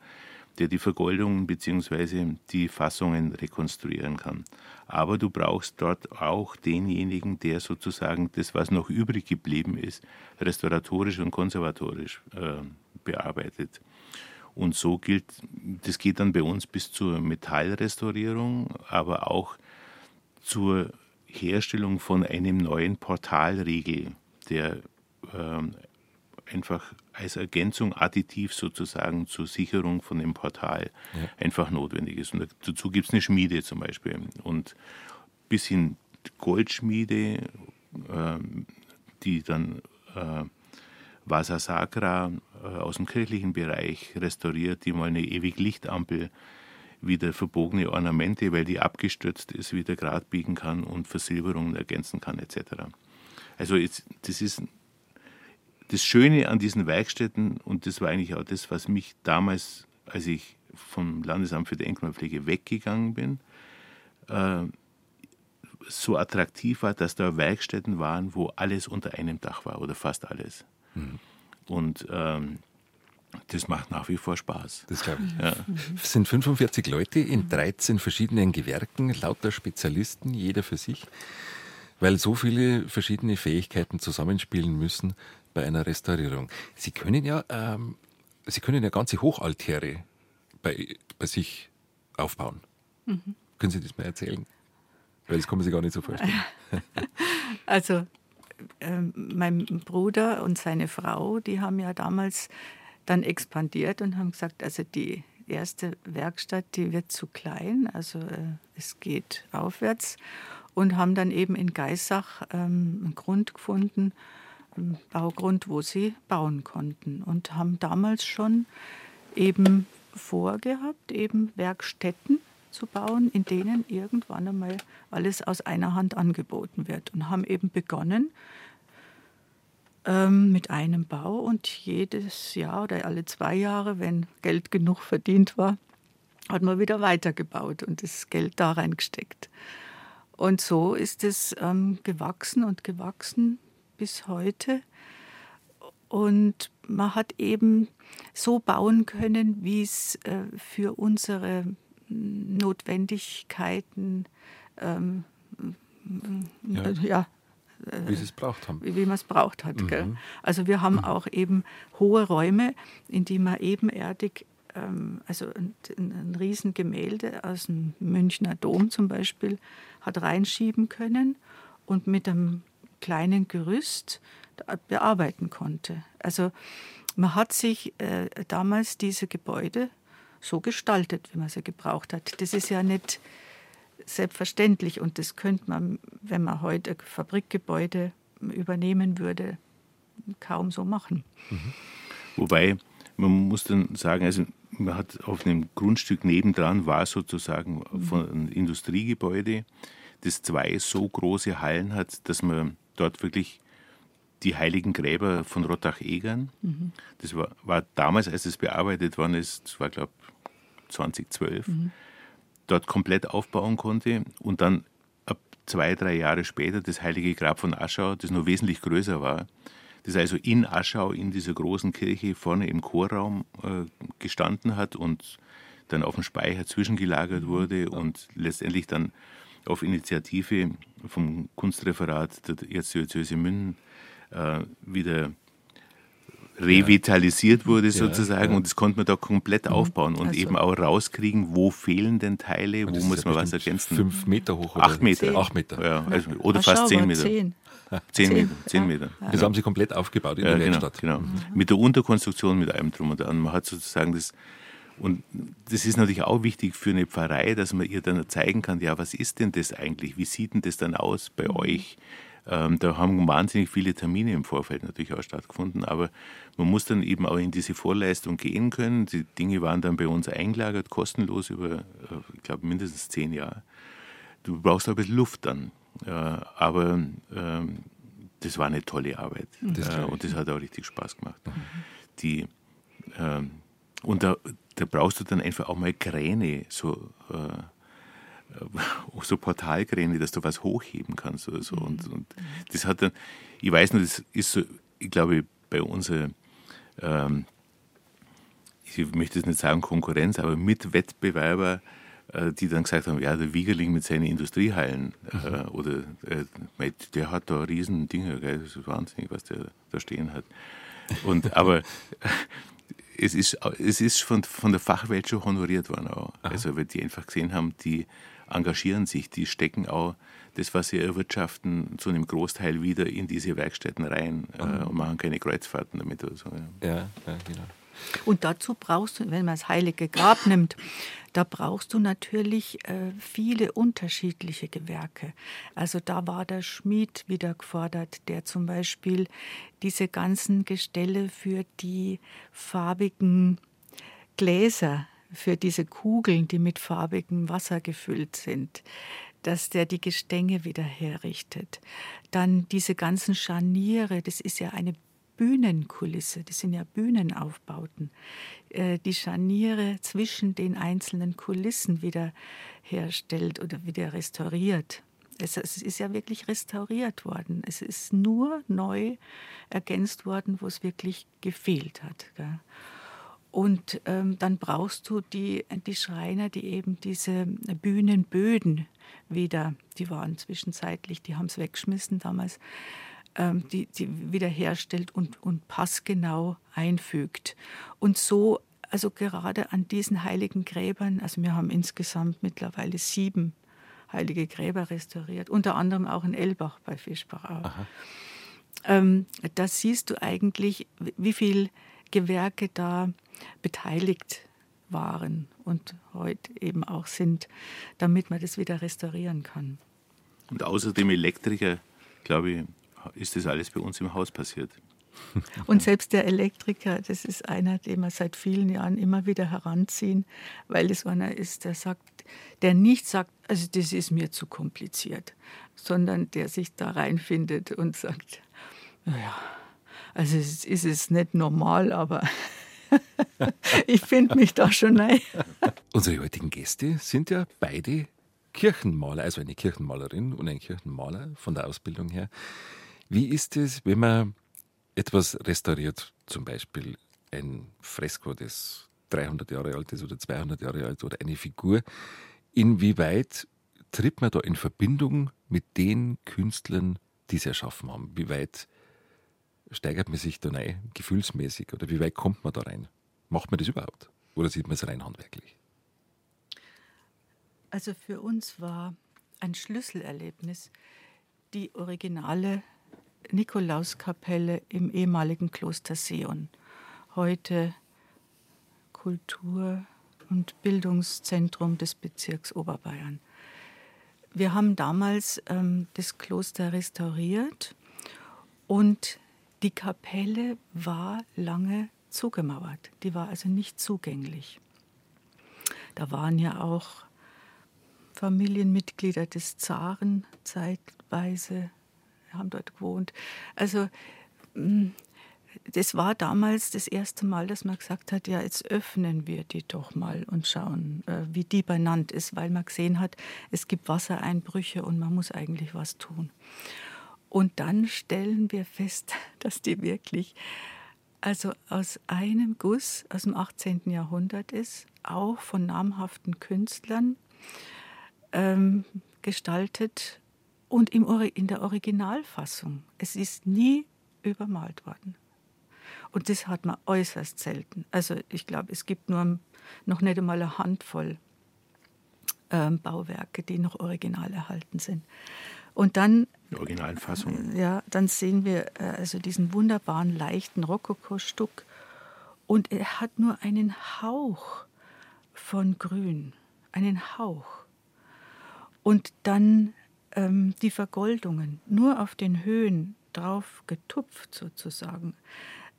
der die Vergoldungen bzw. die Fassungen rekonstruieren kann. Aber du brauchst dort auch denjenigen, der sozusagen das, was noch übrig geblieben ist, restauratorisch und konservatorisch äh, bearbeitet. Und so gilt, das geht dann bei uns bis zur Metallrestaurierung, aber auch zur Herstellung von einem neuen Portalriegel, der ähm, einfach als Ergänzung additiv sozusagen zur Sicherung von dem Portal ja. einfach notwendig ist. Und dazu gibt es eine Schmiede zum Beispiel. Und bis hin Goldschmiede, äh, die dann äh, Vasa Sacra äh, aus dem kirchlichen Bereich restauriert, die mal eine ewig Lichtampel wieder verbogene Ornamente, weil die abgestürzt ist, wieder gerade biegen kann und Versilberungen ergänzen kann etc. Also jetzt, das ist das Schöne an diesen Werkstätten und das war eigentlich auch das, was mich damals, als ich vom Landesamt für Denkmalpflege weggegangen bin, äh, so attraktiv war, dass da Werkstätten waren, wo alles unter einem Dach war oder fast alles. Mhm. Und ähm, das macht nach wie vor Spaß. Das glaube ich. Ja. Es sind 45 Leute in 13 verschiedenen Gewerken, lauter Spezialisten, jeder für sich, weil so viele verschiedene Fähigkeiten zusammenspielen müssen bei einer Restaurierung. Sie können ja, ähm, Sie können ja ganze Hochaltäre bei, bei sich aufbauen. Mhm. Können Sie das mal erzählen? Weil das kann man sich gar nicht so vorstellen. Also ähm, mein Bruder und seine Frau, die haben ja damals dann expandiert und haben gesagt, also die erste Werkstatt, die wird zu klein, also äh, es geht aufwärts und haben dann eben in Geissach ähm, einen Grund gefunden, Baugrund, wo sie bauen konnten und haben damals schon eben vorgehabt, eben Werkstätten zu bauen, in denen irgendwann einmal alles aus einer Hand angeboten wird und haben eben begonnen, ähm, mit einem Bau und jedes Jahr oder alle zwei Jahre, wenn Geld genug verdient war, hat man wieder weitergebaut und das Geld da reingesteckt. Und so ist es ähm, gewachsen und gewachsen bis heute. Und man hat eben so bauen können, wie es äh, für unsere Notwendigkeiten ähm, Ja. ja, Wie Sie es braucht haben. wie, wie man es braucht hat. Mhm. Also wir haben auch eben hohe Räume, in die man ebenerdig, ähm, also ein, ein, ein Riesengemälde aus dem Münchner Dom zum Beispiel, hat reinschieben können und mit einem kleinen Gerüst bearbeiten konnte. Also man hat sich äh, damals diese Gebäude so gestaltet, wie man sie gebraucht hat. Das ist ja nicht selbstverständlich und das könnte man, wenn man heute Fabrikgebäude übernehmen würde, kaum so machen. Wobei, man muss dann sagen, also man hat auf einem Grundstück nebendran war sozusagen von einem Industriegebäude, das zwei so große Hallen hat, dass man dort wirklich die heiligen Gräber von Rottach-Egern, das war, war damals, als es bearbeitet worden ist, das war glaube 2012, dort komplett aufbauen konnte und dann ab zwei, drei Jahre später das Heilige Grab von Aschau, das noch wesentlich größer war, das also in Aschau, in dieser großen Kirche vorne im Chorraum äh, gestanden hat und dann auf dem Speicher zwischengelagert wurde und letztendlich dann auf Initiative vom Kunstreferat der Erzdiözese München äh, wieder revitalisiert wurde sozusagen ja. und das konnte man da komplett aufbauen und Also- eben auch rauskriegen, wo fehlen denn Teile, wo muss man ja was ergänzen. Fünf Meter hoch oder Acht Meter. Acht Meter. Ja, also, oder Ach, fast schau zehn Meter. Zehn. Zehn Zehn, Meter, zehn ja. Meter. Das haben Sie komplett aufgebaut in Ja, der genau, Werkstatt. genau. Mit der Unterkonstruktion, mit allem drum und dran. Man hat sozusagen das, und das ist natürlich auch wichtig für eine Pfarrei, dass man ihr dann zeigen kann, ja, was ist denn das eigentlich? Wie sieht denn das dann aus bei euch? Ähm, da haben wahnsinnig viele Termine im Vorfeld natürlich auch stattgefunden, aber man muss dann eben auch in diese Vorleistung gehen können. Die Dinge waren dann bei uns eingelagert, kostenlos über, äh, ich glaube, mindestens zehn Jahre. Du brauchst auch ein bisschen Luft dann. Äh, aber ähm, das war eine tolle Arbeit. Das äh, und das hat auch richtig Spaß gemacht. Die, ähm, und da, da brauchst du dann einfach auch mal Kräne, so, äh, äh, so Portalkräne, dass du was hochheben kannst oder so. Und, und das hat dann, ich weiß nur, das ist so, ich glaube, bei unserer, ähm, ich möchte jetzt nicht sagen Konkurrenz, aber Mitwettbewerber, äh, die dann gesagt haben, ja, der Wiegerling mit seinen Industriehallen äh, oder äh, der hat da riesen Dinge, gell? das ist wahnsinnig, was der da stehen hat. Und, aber es ist, es ist von, von der Fachwelt schon honoriert worden auch. Also weil die einfach gesehen haben, die engagieren sich, die stecken auch das, was sie erwirtschaften, zu einem Großteil wieder in diese Werkstätten rein äh, und machen keine Kreuzfahrten damit oder so. Ja. Ja, ja, genau. Und dazu brauchst du, wenn man das Heilige Grab nimmt, da brauchst du natürlich äh, viele unterschiedliche Gewerke. Also da war der Schmied wieder gefordert, der zum Beispiel diese ganzen Gestelle für die farbigen Gläser, für diese Kugeln, die mit farbigem Wasser gefüllt sind, dass der die Gestänge wieder herrichtet. Dann diese ganzen Scharniere, das ist ja eine Bühnenkulisse, das sind ja Bühnenaufbauten, äh, die Scharniere zwischen den einzelnen Kulissen wieder herstellt oder wieder restauriert. Es, ist ja wirklich restauriert worden. Es ist nur neu ergänzt worden, wo es wirklich gefehlt hat. Und ähm, dann brauchst du die, die Schreiner, die eben diese Bühnenböden wieder, die waren zwischenzeitlich, die haben es weggeschmissen damals, ähm, die, die wiederherstellt und, und passgenau einfügt. Und so, also gerade an diesen heiligen Gräbern, also wir haben insgesamt mittlerweile sieben heilige Gräber restauriert, unter anderem auch in Elbach bei Fischbach. Ähm, da siehst du eigentlich, wie viel Gewerke da beteiligt waren und heute eben auch sind, damit man das wieder restaurieren kann. Und außer dem Elektriker, glaube ich, ist das alles bei uns im Haus passiert. Und selbst der Elektriker, das ist einer, den wir seit vielen Jahren immer wieder heranziehen, weil es einer ist, der sagt, der nicht sagt, also das ist mir zu kompliziert, sondern der sich da reinfindet und sagt, naja, also es ist es nicht normal, aber ich finde mich da schon rein. Unsere heutigen Gäste sind ja beide Kirchenmaler, also eine Kirchenmalerin und ein Kirchenmaler von der Ausbildung her. Wie ist es, wenn man etwas restauriert, zum Beispiel ein Fresko, das 300 Jahre alt ist oder 200 Jahre alt oder eine Figur. Inwieweit tritt man da in Verbindung mit den Künstlern, die sie erschaffen haben? Wie weit steigert man sich da rein, gefühlsmäßig? Oder wie weit kommt man da rein? Macht man das überhaupt? Oder sieht man es rein handwerklich? Also für uns war ein Schlüsselerlebnis die originale Nikolauskapelle im ehemaligen Kloster Sion. Heute Kultur- und Bildungszentrum des Bezirks Oberbayern. Wir haben damals ähm, das Kloster restauriert und die Kapelle war lange zugemauert. Die war also nicht zugänglich. Da waren ja auch Familienmitglieder des Zaren zeitweise, haben dort gewohnt. Also mm, das war damals das erste Mal, dass man gesagt hat, ja, jetzt öffnen wir die doch mal und schauen, äh, wie die benannt ist, weil man gesehen hat, es gibt Wassereinbrüche und man muss eigentlich was tun. Und dann stellen wir fest, dass die wirklich also aus einem Guss aus dem 18. Jahrhundert ist, auch von namhaften Künstlern ähm, gestaltet und im, in der Originalfassung. Es ist nie übermalt worden. Und das hat man äußerst selten. Also ich glaube, es gibt nur noch nicht einmal eine Handvoll ähm, Bauwerke, die noch original erhalten sind. Und dann die originalen Fassungen. Ja, dann sehen wir äh, also diesen wunderbaren leichten Rokoko-Stuck und er hat nur einen Hauch von Grün, einen Hauch. Und dann ähm, die Vergoldungen, nur auf den Höhen drauf getupft sozusagen.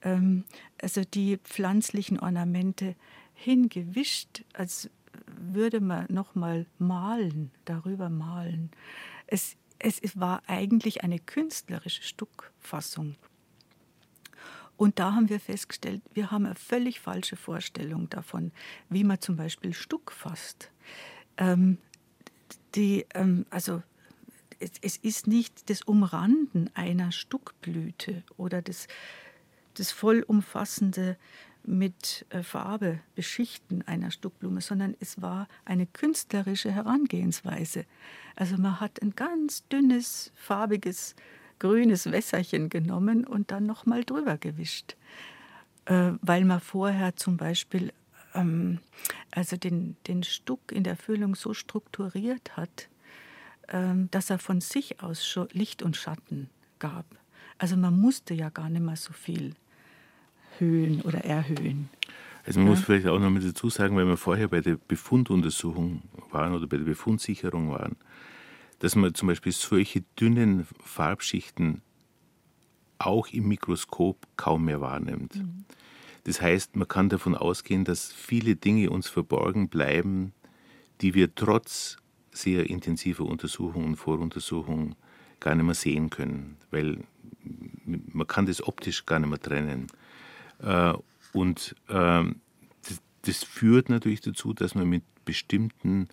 Ähm, also die pflanzlichen Ornamente hingewischt, als würde man nochmal malen, darüber malen. Es es war eigentlich eine künstlerische Stuckfassung. Und da haben wir festgestellt, wir haben eine völlig falsche Vorstellung davon, wie man zum Beispiel Stuck fasst. Ähm, die, ähm, also es, es, ist nicht das Umranden einer Stuckblüte oder das, das vollumfassende mit äh, Farbe beschichten einer Stuckblume, sondern es war eine künstlerische Herangehensweise. Also man hat ein ganz dünnes, farbiges, grünes Wässerchen genommen und dann nochmal drüber gewischt, äh, weil man vorher zum Beispiel ähm, also den, den Stuck in der Füllung so strukturiert hat, dass er von sich aus schon Licht und Schatten gab. Also man musste ja gar nicht mehr so viel höhen oder erhöhen. Also man ja. muss vielleicht auch noch mit dazu sagen, weil wir vorher bei der Befunduntersuchung waren oder bei der Befundsicherung waren, dass man zum Beispiel solche dünnen Farbschichten auch im Mikroskop kaum mehr wahrnimmt. Mhm. Das heißt, man kann davon ausgehen, dass viele Dinge uns verborgen bleiben, die wir trotz sehr intensiver Untersuchungen Voruntersuchungen gar nicht mehr sehen können, weil man kann das optisch gar nicht mehr trennen. Äh, und ähm, das, führt natürlich dazu, dass man mit bestimmten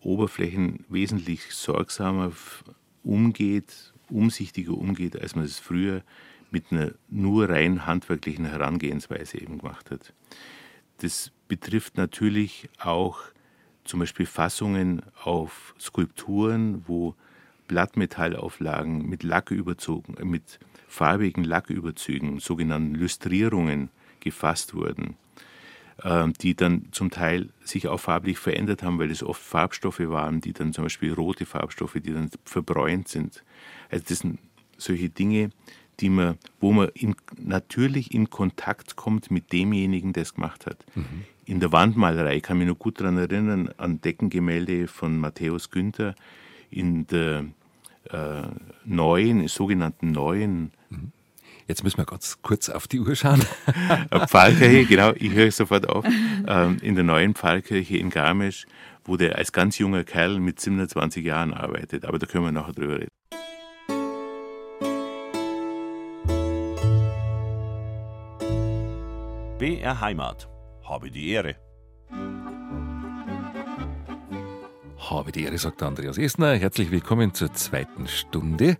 Oberflächen wesentlich sorgsamer umgeht, umsichtiger umgeht, als man es früher mit einer nur rein handwerklichen Herangehensweise eben gemacht hat. Das betrifft natürlich auch zum Beispiel Fassungen auf Skulpturen, wo Blattmetallauflagen mit Lack überzogen, mit farbigen Lacküberzügen, sogenannten Lüstrierungen, gefasst wurden, ähm, die dann zum Teil sich auch farblich verändert haben, weil es oft Farbstoffe waren, die dann zum Beispiel rote Farbstoffe, die dann verbräunt sind. Also das sind solche Dinge, die man, wo man in, natürlich in Kontakt kommt mit demjenigen, der es gemacht hat. Mhm. In der Wandmalerei kann ich mich noch gut daran erinnern, an Deckengemälde von Matthäus Günther in der äh, neuen, sogenannten neuen Jetzt müssen wir ganz kurz auf die Uhr schauen. Pfarrkirche, genau, ich höre sofort auf. Ähm, in der neuen Pfarrkirche in Garmisch, wo der als ganz junger Kerl mit 27 Jahren arbeitet. Aber da können wir nachher drüber reden. BR Heimat. Habe die Ehre. Habe die Ehre, sagt Andreas Esner. Herzlich willkommen zur zweiten Stunde.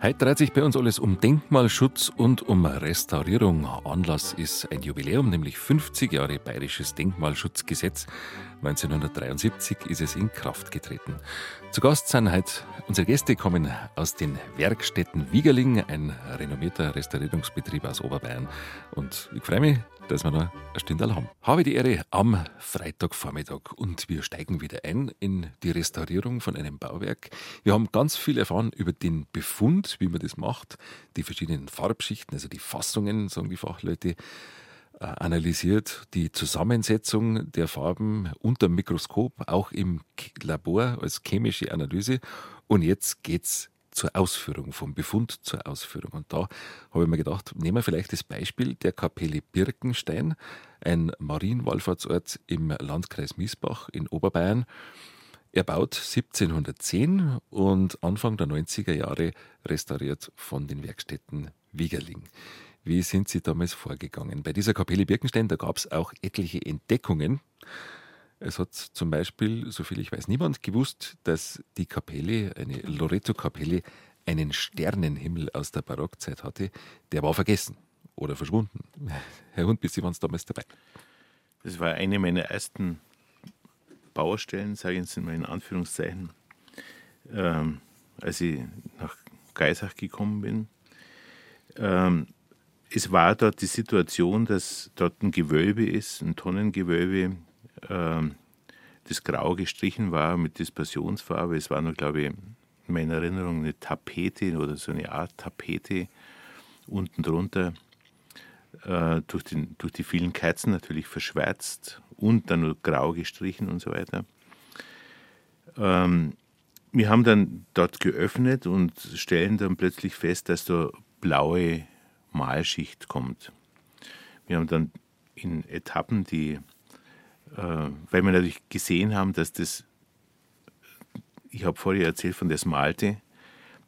Heute dreht sich bei uns alles um Denkmalschutz und um Restaurierung. Anlass ist ein Jubiläum, nämlich 50 Jahre Bayerisches Denkmalschutzgesetz. 1973 ist es in Kraft getreten. Zu Gast sind heute unsere Gäste kommen aus den Werkstätten Wiegerling, ein renommierter Restaurierungsbetrieb aus Oberbayern. Und ich freue mich, dass wir noch eine Stunde haben. Habe die Ehre am Freitagvormittag und wir steigen wieder ein in die Restaurierung von einem Bauwerk. Wir haben ganz viel erfahren über den Befund, wie man das macht, die verschiedenen Farbschichten, also die Fassungen, sagen die Fachleute, analysiert, die Zusammensetzung der Farben unter Mikroskop, auch im Labor als chemische Analyse. Und jetzt geht's zur Ausführung, vom Befund zur Ausführung. Und da habe ich mir gedacht, nehmen wir vielleicht das Beispiel der Kapelle Birkenstein, ein Marienwallfahrtsort im Landkreis Miesbach in Oberbayern. Erbaut 1710 und Anfang der 90er Jahre restauriert von den Werkstätten Wiegerling. Wie sind Sie damals vorgegangen? Bei dieser Kapelle Birkenstein, da gab es auch etliche Entdeckungen. Es hat zum Beispiel, soviel ich weiß, niemand gewusst, dass die Kapelle, eine Loreto-Kapelle, einen Sternenhimmel aus der Barockzeit hatte. Der war vergessen oder verschwunden. Herr Hund, bis Sie waren damals dabei. Das war eine meiner ersten Baustellen, sage ich jetzt in Anführungszeichen, ähm, als ich nach Geisach gekommen bin. Ähm, es war dort die Situation, dass dort ein Gewölbe ist, ein Tonnengewölbe, ähm, das grau gestrichen war mit Dispersionsfarbe. Es war nur, glaube ich, in meiner Erinnerung eine Tapete oder so eine Art Tapete unten drunter. Äh, durch, den, durch die vielen Kerzen natürlich verschwärzt und dann nur grau gestrichen und so weiter. Ähm, wir haben dann dort geöffnet und stellen dann plötzlich fest, dass da blaue Malschicht kommt. Wir haben dann in Etappen die äh, weil wir natürlich gesehen haben, dass das, ich habe vorher erzählt von der Smalte,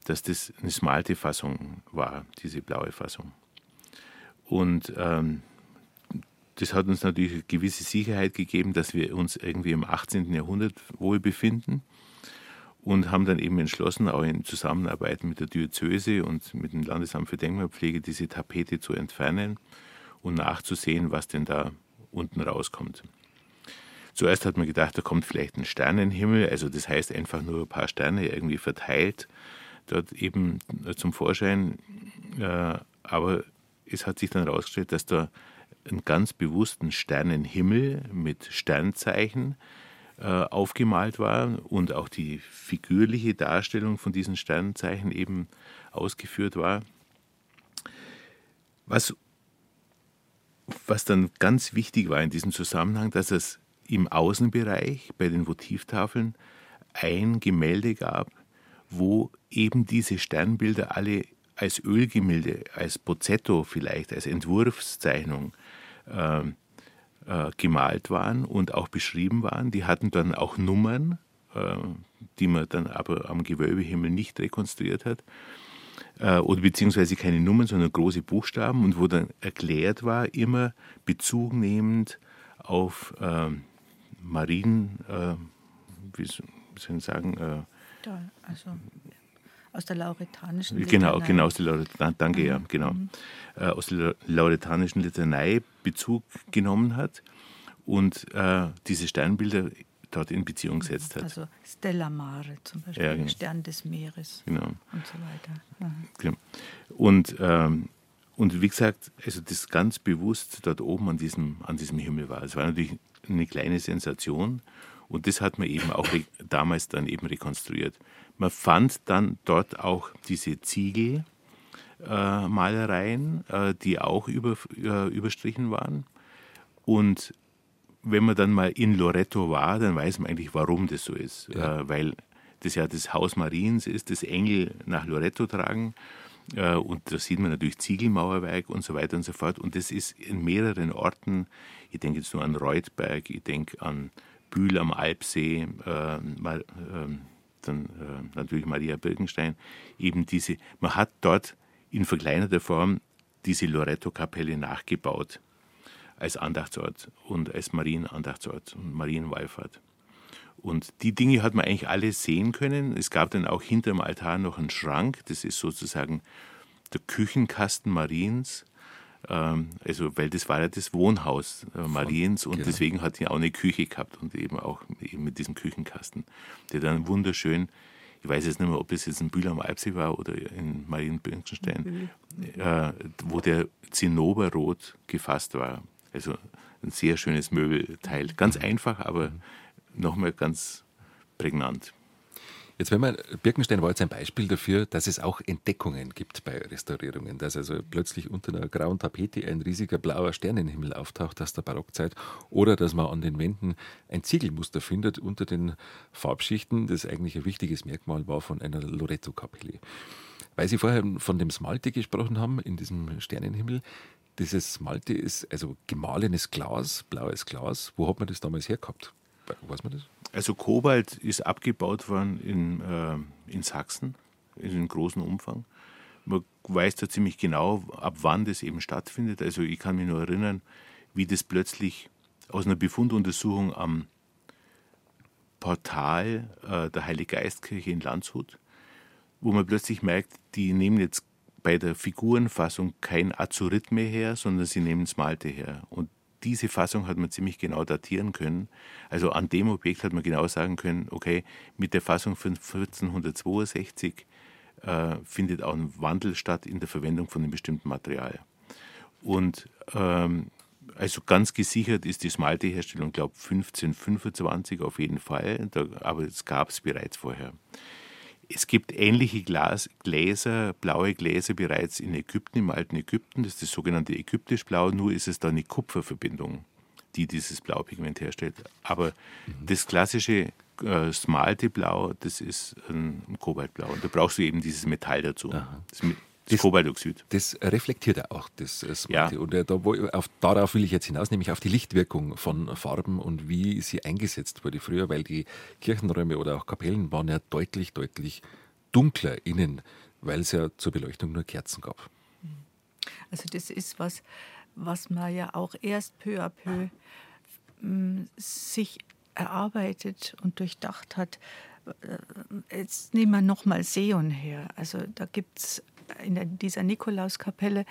dass das eine Smalte-Fassung war, diese blaue Fassung. Und ähm, das hat uns natürlich eine gewisse Sicherheit gegeben, dass wir uns irgendwie im 18. Jahrhundert wohl befinden und haben dann eben entschlossen, auch in Zusammenarbeit mit der Diözese und mit dem Landesamt für Denkmalpflege diese Tapete zu entfernen und nachzusehen, was denn da unten rauskommt. Zuerst hat man gedacht, da kommt vielleicht ein Sternenhimmel, also das heißt einfach nur ein paar Sterne irgendwie verteilt, dort eben zum Vorschein. Äh, aber es hat sich dann herausgestellt, dass da einen ganz bewussten Sternenhimmel mit Sternzeichen äh, aufgemalt war und auch die figürliche Darstellung von diesen Sternzeichen eben ausgeführt war. Was, was dann ganz wichtig war in diesem Zusammenhang, dass es im Außenbereich bei den Votivtafeln ein Gemälde gab, wo eben diese Sternbilder alle als Ölgemälde, als Bozzetto vielleicht, als Entwurfszeichnung äh, äh, gemalt waren und auch beschrieben waren. Die hatten dann auch Nummern, äh, die man dann aber am Gewölbehimmel nicht rekonstruiert hat. Äh, oder beziehungsweise keine Nummern, sondern große Buchstaben und wo dann erklärt war, immer bezugnehmend auf ähm, Marien, äh, wie soll ich sagen? Äh, also aus der lauretanischen Litanei. Genau, genau, aus der Lauretan, danke, mhm. ja, genau. Mhm. Äh, aus der lauretanischen Litanei Bezug genommen hat und äh, diese Sternbilder dort in Beziehung mhm. gesetzt hat. Also Stella Mare zum Beispiel, ja, genau. Stern des Meeres genau. und so weiter. Mhm. Genau. Und, ähm, und wie gesagt, also das ganz bewusst dort oben an diesem, an diesem Himmel war. Es war natürlich eine kleine Sensation. Und das hat man eben auch damals dann eben rekonstruiert. Man fand dann dort auch diese Ziegelmalereien, äh, äh, die auch über, äh, überstrichen waren. Und wenn man dann mal in Loreto war, dann weiß man eigentlich, warum das so ist. Ja. Äh, weil das ja das Haus Mariens ist, das Engel nach Loreto tragen. Äh, und da sieht man natürlich Ziegelmauerwerk und so weiter und so fort. Und das ist in mehreren Orten, ich denke jetzt nur an Reutberg, ich denke an Bühl am Alpsee, äh, mal, äh, dann äh, natürlich Maria Birkenstein, eben diese, man hat dort in verkleinerter Form diese Loretto-Kapelle nachgebaut als Andachtsort und als Marienandachtsort und Marienwallfahrt. Und die Dinge hat man eigentlich alle sehen können. Es gab dann auch hinter dem Altar noch einen Schrank, das ist sozusagen der Küchenkasten Mariens. Ähm, also, weil das war ja das Wohnhaus äh, Mariens und genau. deswegen hat sie auch eine Küche gehabt und eben auch eben mit diesem Küchenkasten, der dann wunderschön, ich weiß jetzt nicht mehr, ob das jetzt in Bühl am Alpsee war oder in Marienbürgenstein, äh, wo der Zinnoberrot gefasst war. Also ein sehr schönes Möbelteil. Ganz einfach, aber nochmal ganz prägnant. Jetzt wenn man, Birkenstein war jetzt ein Beispiel dafür, dass es auch Entdeckungen gibt bei Restaurierungen, dass also plötzlich unter einer grauen Tapete ein riesiger blauer Sternenhimmel auftaucht aus der Barockzeit oder dass man an den Wänden ein Ziegelmuster findet unter den Farbschichten, das eigentlich ein wichtiges Merkmal war von einer Loreto-Kapelle. Weil Sie vorher von dem Smalte gesprochen haben, in diesem Sternenhimmel, dieses Smalte ist also gemahlenes Glas, blaues Glas. Wo hat man das damals hergehabt? Weiß man das? Also Kobalt ist abgebaut worden in, äh, in Sachsen in großem Umfang. Man weiß da ziemlich genau, ab wann das eben stattfindet. Also ich kann mich nur erinnern, wie das plötzlich aus einer Befunduntersuchung am Portal äh, der Heiliggeistkirche in Landshut, wo man plötzlich merkt, die nehmen jetzt bei der Figurenfassung kein Azurit mehr her, sondern sie nehmen Smalte her. Und diese Fassung hat man ziemlich genau datieren können. Also an dem Objekt hat man genau sagen können, okay, mit der Fassung von 1462 äh, findet auch ein Wandel statt in der Verwendung von einem bestimmten Material. Und ähm, also ganz gesichert ist die Smalte-Herstellung, glaube ich, 1525 auf jeden Fall, da, aber es gab es bereits vorher. Es gibt ähnliche Glas, Gläser, blaue Gläser bereits in Ägypten, im alten Ägypten. Das ist das sogenannte ägyptisch Blau, nur ist es da eine Kupferverbindung, die dieses Blaupigment herstellt. Aber mhm. das klassische äh, Smalte-Blau, das ist ein, ein Kobaltblau. Und da brauchst du eben dieses Metall dazu. Das, das Kobaltoxid. Das reflektiert er auch, das Smarty. Ja. Und äh, da, wo, auf, darauf will ich jetzt hinaus, nämlich auf die Lichtwirkung von Farben und wie sie eingesetzt wurde früher, weil die Kirchenräume oder auch Kapellen waren ja deutlich, deutlich dunkler innen, weil es ja zur Beleuchtung nur Kerzen gab. Also das ist was, was man ja auch erst peu à peu ähm, sich erarbeitet und durchdacht hat. Äh, jetzt nehmen wir nochmal Seon her. Also da gibt es in dieser Nikolauskapelle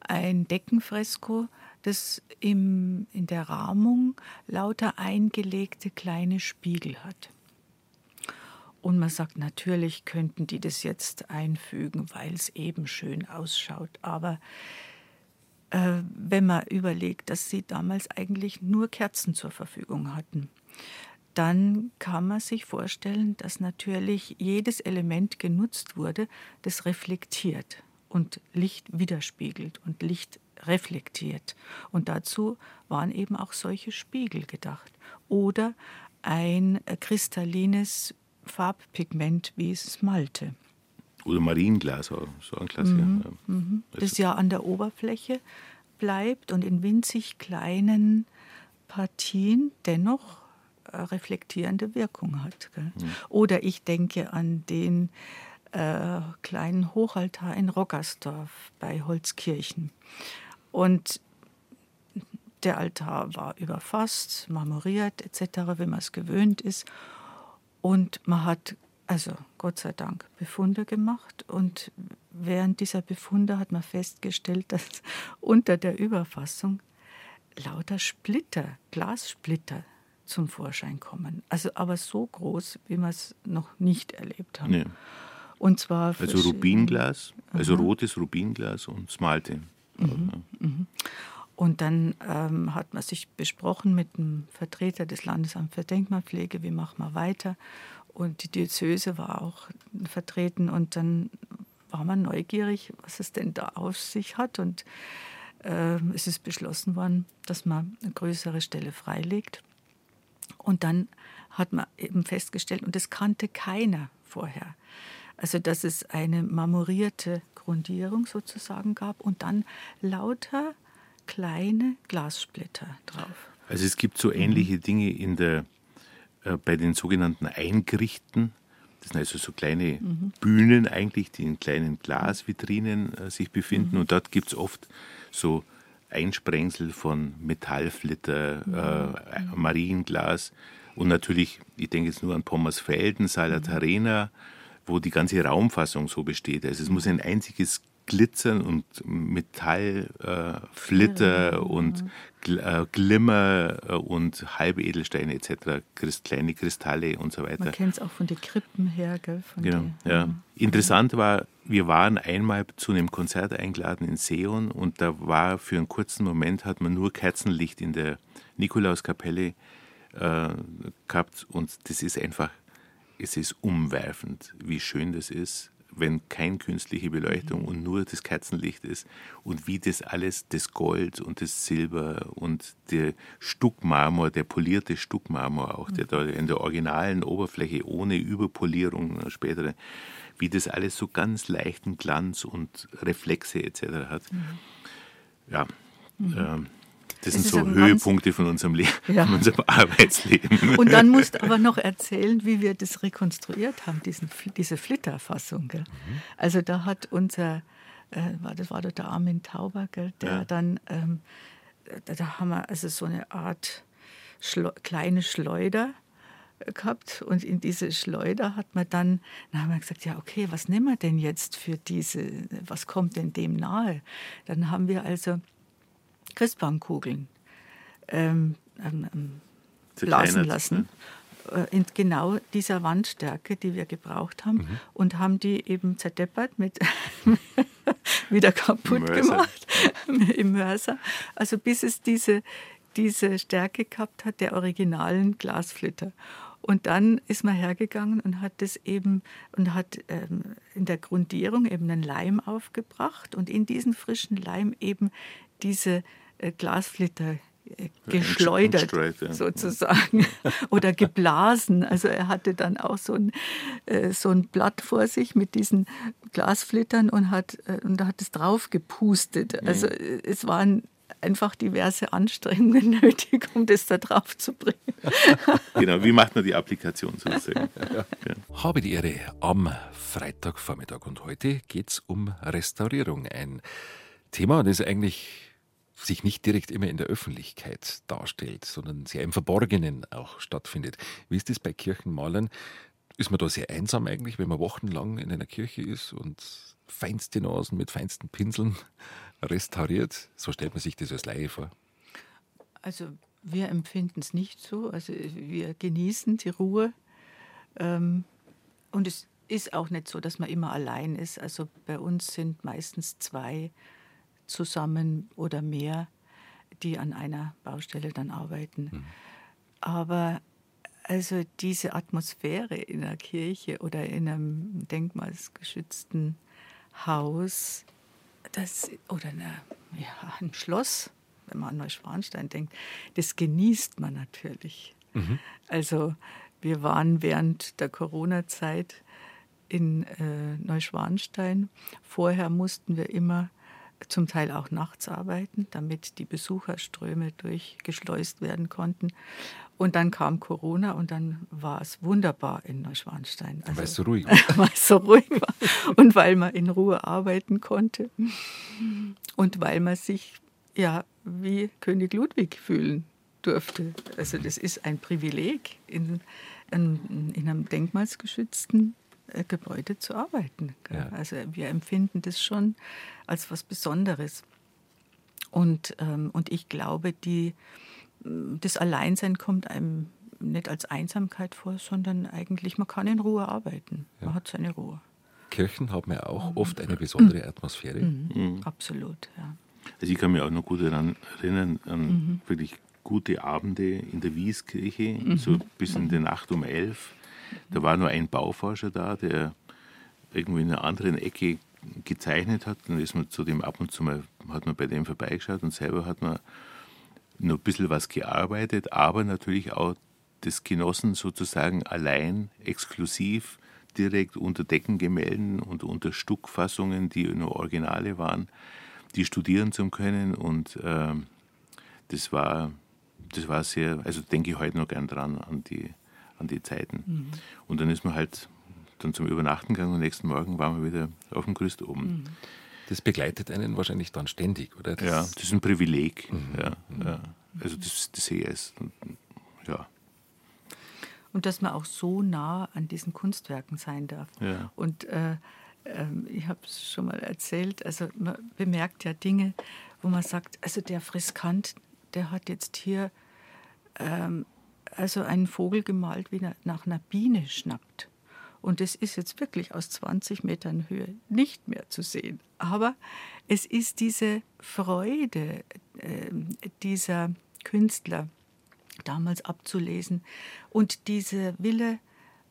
ein Deckenfresko, das im, in der Rahmung lauter eingelegte kleine Spiegel hat. Und man sagt, natürlich könnten die das jetzt einfügen, weil es eben schön ausschaut. Aber äh, wenn man überlegt, dass sie damals eigentlich nur Kerzen zur Verfügung hatten, dann kann man sich vorstellen, dass natürlich jedes Element genutzt wurde, das reflektiert und Licht widerspiegelt und Licht reflektiert. Und dazu waren eben auch solche Spiegel gedacht. Oder ein kristallines Farbpigment wie Smalte. Oder Marienglas, so ein Klassiker. Mhm, mhm. Das ja an der Oberfläche bleibt und in winzig kleinen Partien dennoch reflektierende Wirkung hat. Mhm. Oder ich denke an den äh, kleinen Hochaltar in Roggersdorf bei Holzkirchen. Und der Altar war überfasst, marmoriert etc., wie man es gewöhnt ist. Und man hat, also Gott sei Dank, Befunde gemacht. Und während dieser Befunde hat man festgestellt, dass unter der Überfassung lauter Splitter, Glassplitter zum Vorschein kommen. Also aber so groß, wie wir es noch nicht erlebt haben. Nee. Und zwar also Rubinglas, also Aha. rotes Rubinglas und Smalte. Mhm. Mhm. Und dann ähm, hat man sich besprochen mit dem Vertreter des Landesamts für Denkmalpflege, wie machen wir weiter. Und die Diözese war auch vertreten und dann war man neugierig, was es denn da auf sich hat. Und äh, es ist beschlossen worden, dass man eine größere Stelle freilegt. Und dann hat man eben festgestellt, und das kannte keiner vorher, also dass es eine marmorierte Grundierung sozusagen gab und dann lauter kleine Glassplitter drauf. Also es gibt so ähnliche Dinge in der, äh, bei den sogenannten Eingerichten. Das sind also so kleine mhm. Bühnen eigentlich, die in kleinen Glasvitrinen äh, sich befinden. Mhm. Und dort gibt es oft so Einsprengsel von Metallflitter, mhm. äh, Marienglas Und natürlich, ich denke jetzt nur an Pommersfelden, Salatarena, wo die ganze Raumfassung so besteht. Also es muss ein einziges Glitzern und Metall, äh, Flitter ja. und Gl äh, Glimmer äh, und Halbedelsteine etc., Christ, kleine Kristalle und so weiter. Man kennt es auch von den Krippen her. Gell, genau, die, ja. Interessant war, wir waren einmal zu einem Konzert eingeladen in Seon und da war für einen kurzen Moment, hat man nur Kerzenlicht in der Nikolauskapelle äh, gehabt und das ist einfach, es ist umwerfend, wie schön das ist wenn kein künstliche Beleuchtung und nur das Kerzenlicht ist und wie das alles, das Gold und das Silber und der Stuckmarmor, der polierte Stuckmarmor auch, der da in der originalen Oberfläche ohne Überpolierung später, wie das alles so ganz leichten Glanz und Reflexe etc. hat. Mhm. Ja, mhm. Ähm, das sind so Höhepunkte von unserem, Leben, ja. von unserem Arbeitsleben. Und dann musst du aber noch erzählen, wie wir das rekonstruiert haben, diesen, diese Flitterfassung. Mhm. Also da hat unser, äh, das war der Armin Tauber, gell, der ja. dann, ähm, da, da, haben wir also so eine Art Schle kleine Schleuder gehabt und in diese Schleuder hat man dann, dann haben wir gesagt, ja okay, was nehmen wir denn jetzt für diese, was kommt denn dem nahe? Dann haben wir also Christbaumkugeln ähm, ähm, ähm blasen lassen. Ne? Äh, in genau dieser Wandstärke, die wir gebraucht haben, mhm. und haben die eben zerdeppert mit wieder kaputt Mörser. gemacht im Mörser. Also bis es diese, diese Stärke gehabt hat der originalen Glasflitter. Und dann ist man hergegangen und hat das eben und hat ähm, in der Grundierung eben einen Leim aufgebracht und in diesen frischen Leim eben diese Glasflitter äh, geschleudert ja. sozusagen oder geblasen. Also er hatte dann auch so ein, äh, so ein Blatt vor sich mit diesen Glasflittern und hat, und hat es drauf gepustet. Also es waren einfach diverse Anstrengungen nötig, um das da drauf zu bringen. genau, wie macht man die Applikation sozusagen? Ja. Ja. Habe die Ehre am Freitagvormittag und heute geht es um Restaurierung. Ein Thema, das eigentlich sich nicht direkt immer in der Öffentlichkeit darstellt, sondern sehr im Verborgenen auch stattfindet. Wie ist das bei Kirchenmalern? Ist man da sehr einsam eigentlich, wenn man wochenlang in einer Kirche ist und feinste Nasen mit feinsten Pinseln restauriert? So stellt man sich das als Laie vor. Also wir empfinden es nicht so. Also wir genießen die Ruhe. Ähm, und es ist auch nicht so, dass man immer allein ist. Also bei uns sind meistens zwei zusammen oder mehr, die an einer Baustelle dann arbeiten. Mhm. Aber also diese Atmosphäre in einer Kirche oder in einem denkmalsgeschützten Haus das, oder eine, ja, ein Schloss, wenn man an Neuschwanstein denkt, das genießt man natürlich. Mhm. Also wir waren während der Corona-Zeit in äh, Neuschwanstein. Vorher mussten wir immer zum Teil auch nachts arbeiten, damit die Besucherströme durchgeschleust werden konnten. Und dann kam Corona und dann war es wunderbar in Neuschwanstein. Also, weil es so ruhig war. weil es so ruhig war und weil man in Ruhe arbeiten konnte und weil man sich ja wie König Ludwig fühlen durfte. Also das ist ein Privileg, in, in, in einem denkmalsgeschützten Gebäude zu arbeiten. Ja. Also wir empfinden das schon als was Besonderes. Und, ähm, und ich glaube, die, das Alleinsein kommt einem nicht als Einsamkeit vor, sondern eigentlich, man kann in Ruhe arbeiten. Ja. Man hat seine Ruhe. Kirchen haben ja auch mhm. oft eine besondere Atmosphäre. Mhm. Mhm. Absolut, ja. Also ich kann mich auch noch gut daran erinnern, an mhm. wirklich gute Abende in der Wieskirche, mhm. so bis in die Nacht um elf. Da war nur ein Bauforscher da, der irgendwie in einer anderen Ecke gezeichnet hat. Dann ist man zu dem ab und zu mal, hat man bei dem vorbeigeschaut und selber hat man noch ein bisschen was gearbeitet, aber natürlich auch das genossen sozusagen allein, exklusiv, direkt unter Deckengemälden und unter Stuckfassungen, die nur Originale waren, die studieren zu können. Und äh, das war, das war sehr, also denke ich heute noch gern dran an die, an die Zeiten. Mhm. Und dann ist man halt dann zum Übernachten gegangen und nächsten Morgen waren wir wieder auf dem Gerüst oben. Mhm. Das begleitet einen wahrscheinlich dann ständig, oder? Das ja, das ist ein Privileg. Mhm. Ja, ja. Also das, das sehe ich als, ja. und dass man auch so nah an diesen Kunstwerken sein darf. Ja. Und äh, äh, ich habe es schon mal erzählt, also man bemerkt ja Dinge, wo man sagt, also der Friskant, der hat jetzt hier ähm, also einen Vogel gemalt, wie er nach einer Biene schnappt. Und es ist jetzt wirklich aus 20 Metern Höhe nicht mehr zu sehen. Aber es ist diese Freude äh, dieser Künstler damals abzulesen und dieser Wille,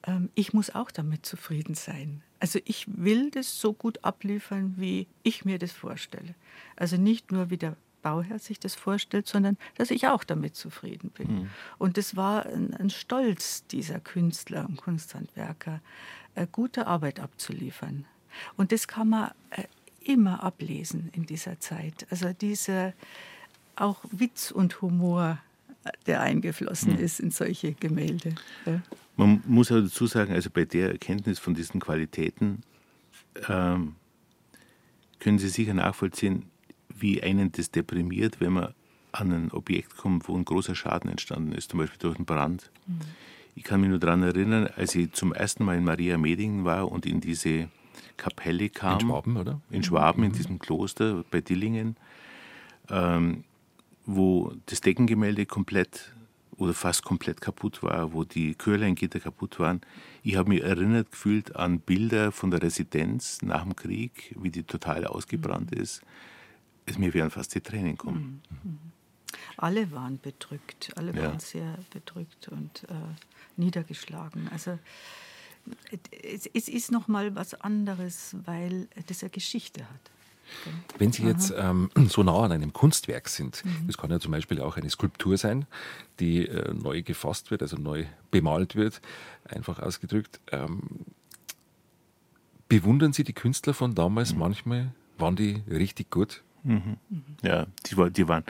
äh, ich muss auch damit zufrieden sein. Also ich will das so gut abliefern, wie ich mir das vorstelle. Also nicht nur wie der Bauherr sich das vorstellt, sondern dass ich auch damit zufrieden bin. Mhm. Und das war ein, ein, Stolz dieser Künstler und Kunsthandwerker, äh, gute Arbeit abzuliefern. Und das kann man äh, immer ablesen in dieser Zeit. Also dieser auch Witz und Humor, äh, der eingeflossen mhm. ist in solche Gemälde. Ja. Man muss auch dazu sagen, also bei der Erkenntnis von diesen Qualitäten ähm, können Sie sicher nachvollziehen, wie einen das deprimiert, wenn man an ein Objekt kommt, wo ein großer Schaden entstanden ist, zum Beispiel durch einen Brand. Mhm. Ich kann mich nur daran erinnern, als ich zum ersten Mal in Maria Medingen war und in diese Kapelle kam. In Schwaben, oder? In Schwaben, mhm. in diesem Kloster bei Dillingen, ähm, wo das Deckengemälde komplett oder fast komplett kaputt war, wo die Chörleingitter kaputt waren. Ich habe mich erinnert gefühlt an Bilder von der Residenz nach dem Krieg, wie die total ausgebrannt mhm. ist mir werden fast die Tränen kommen. Mhm. Alle waren bedrückt, alle ja. waren sehr bedrückt und äh, niedergeschlagen. Also es, es ist noch mal was anderes, weil das eine Geschichte hat. Wenn Sie jetzt ähm, so nah an einem Kunstwerk sind, mhm. das kann ja zum Beispiel auch eine Skulptur sein, die äh, neu gefasst wird, also neu bemalt wird, einfach ausgedrückt. Ähm, bewundern Sie die Künstler von damals mhm. manchmal? Waren die richtig gut? Mhm. Ja, die, war, die waren.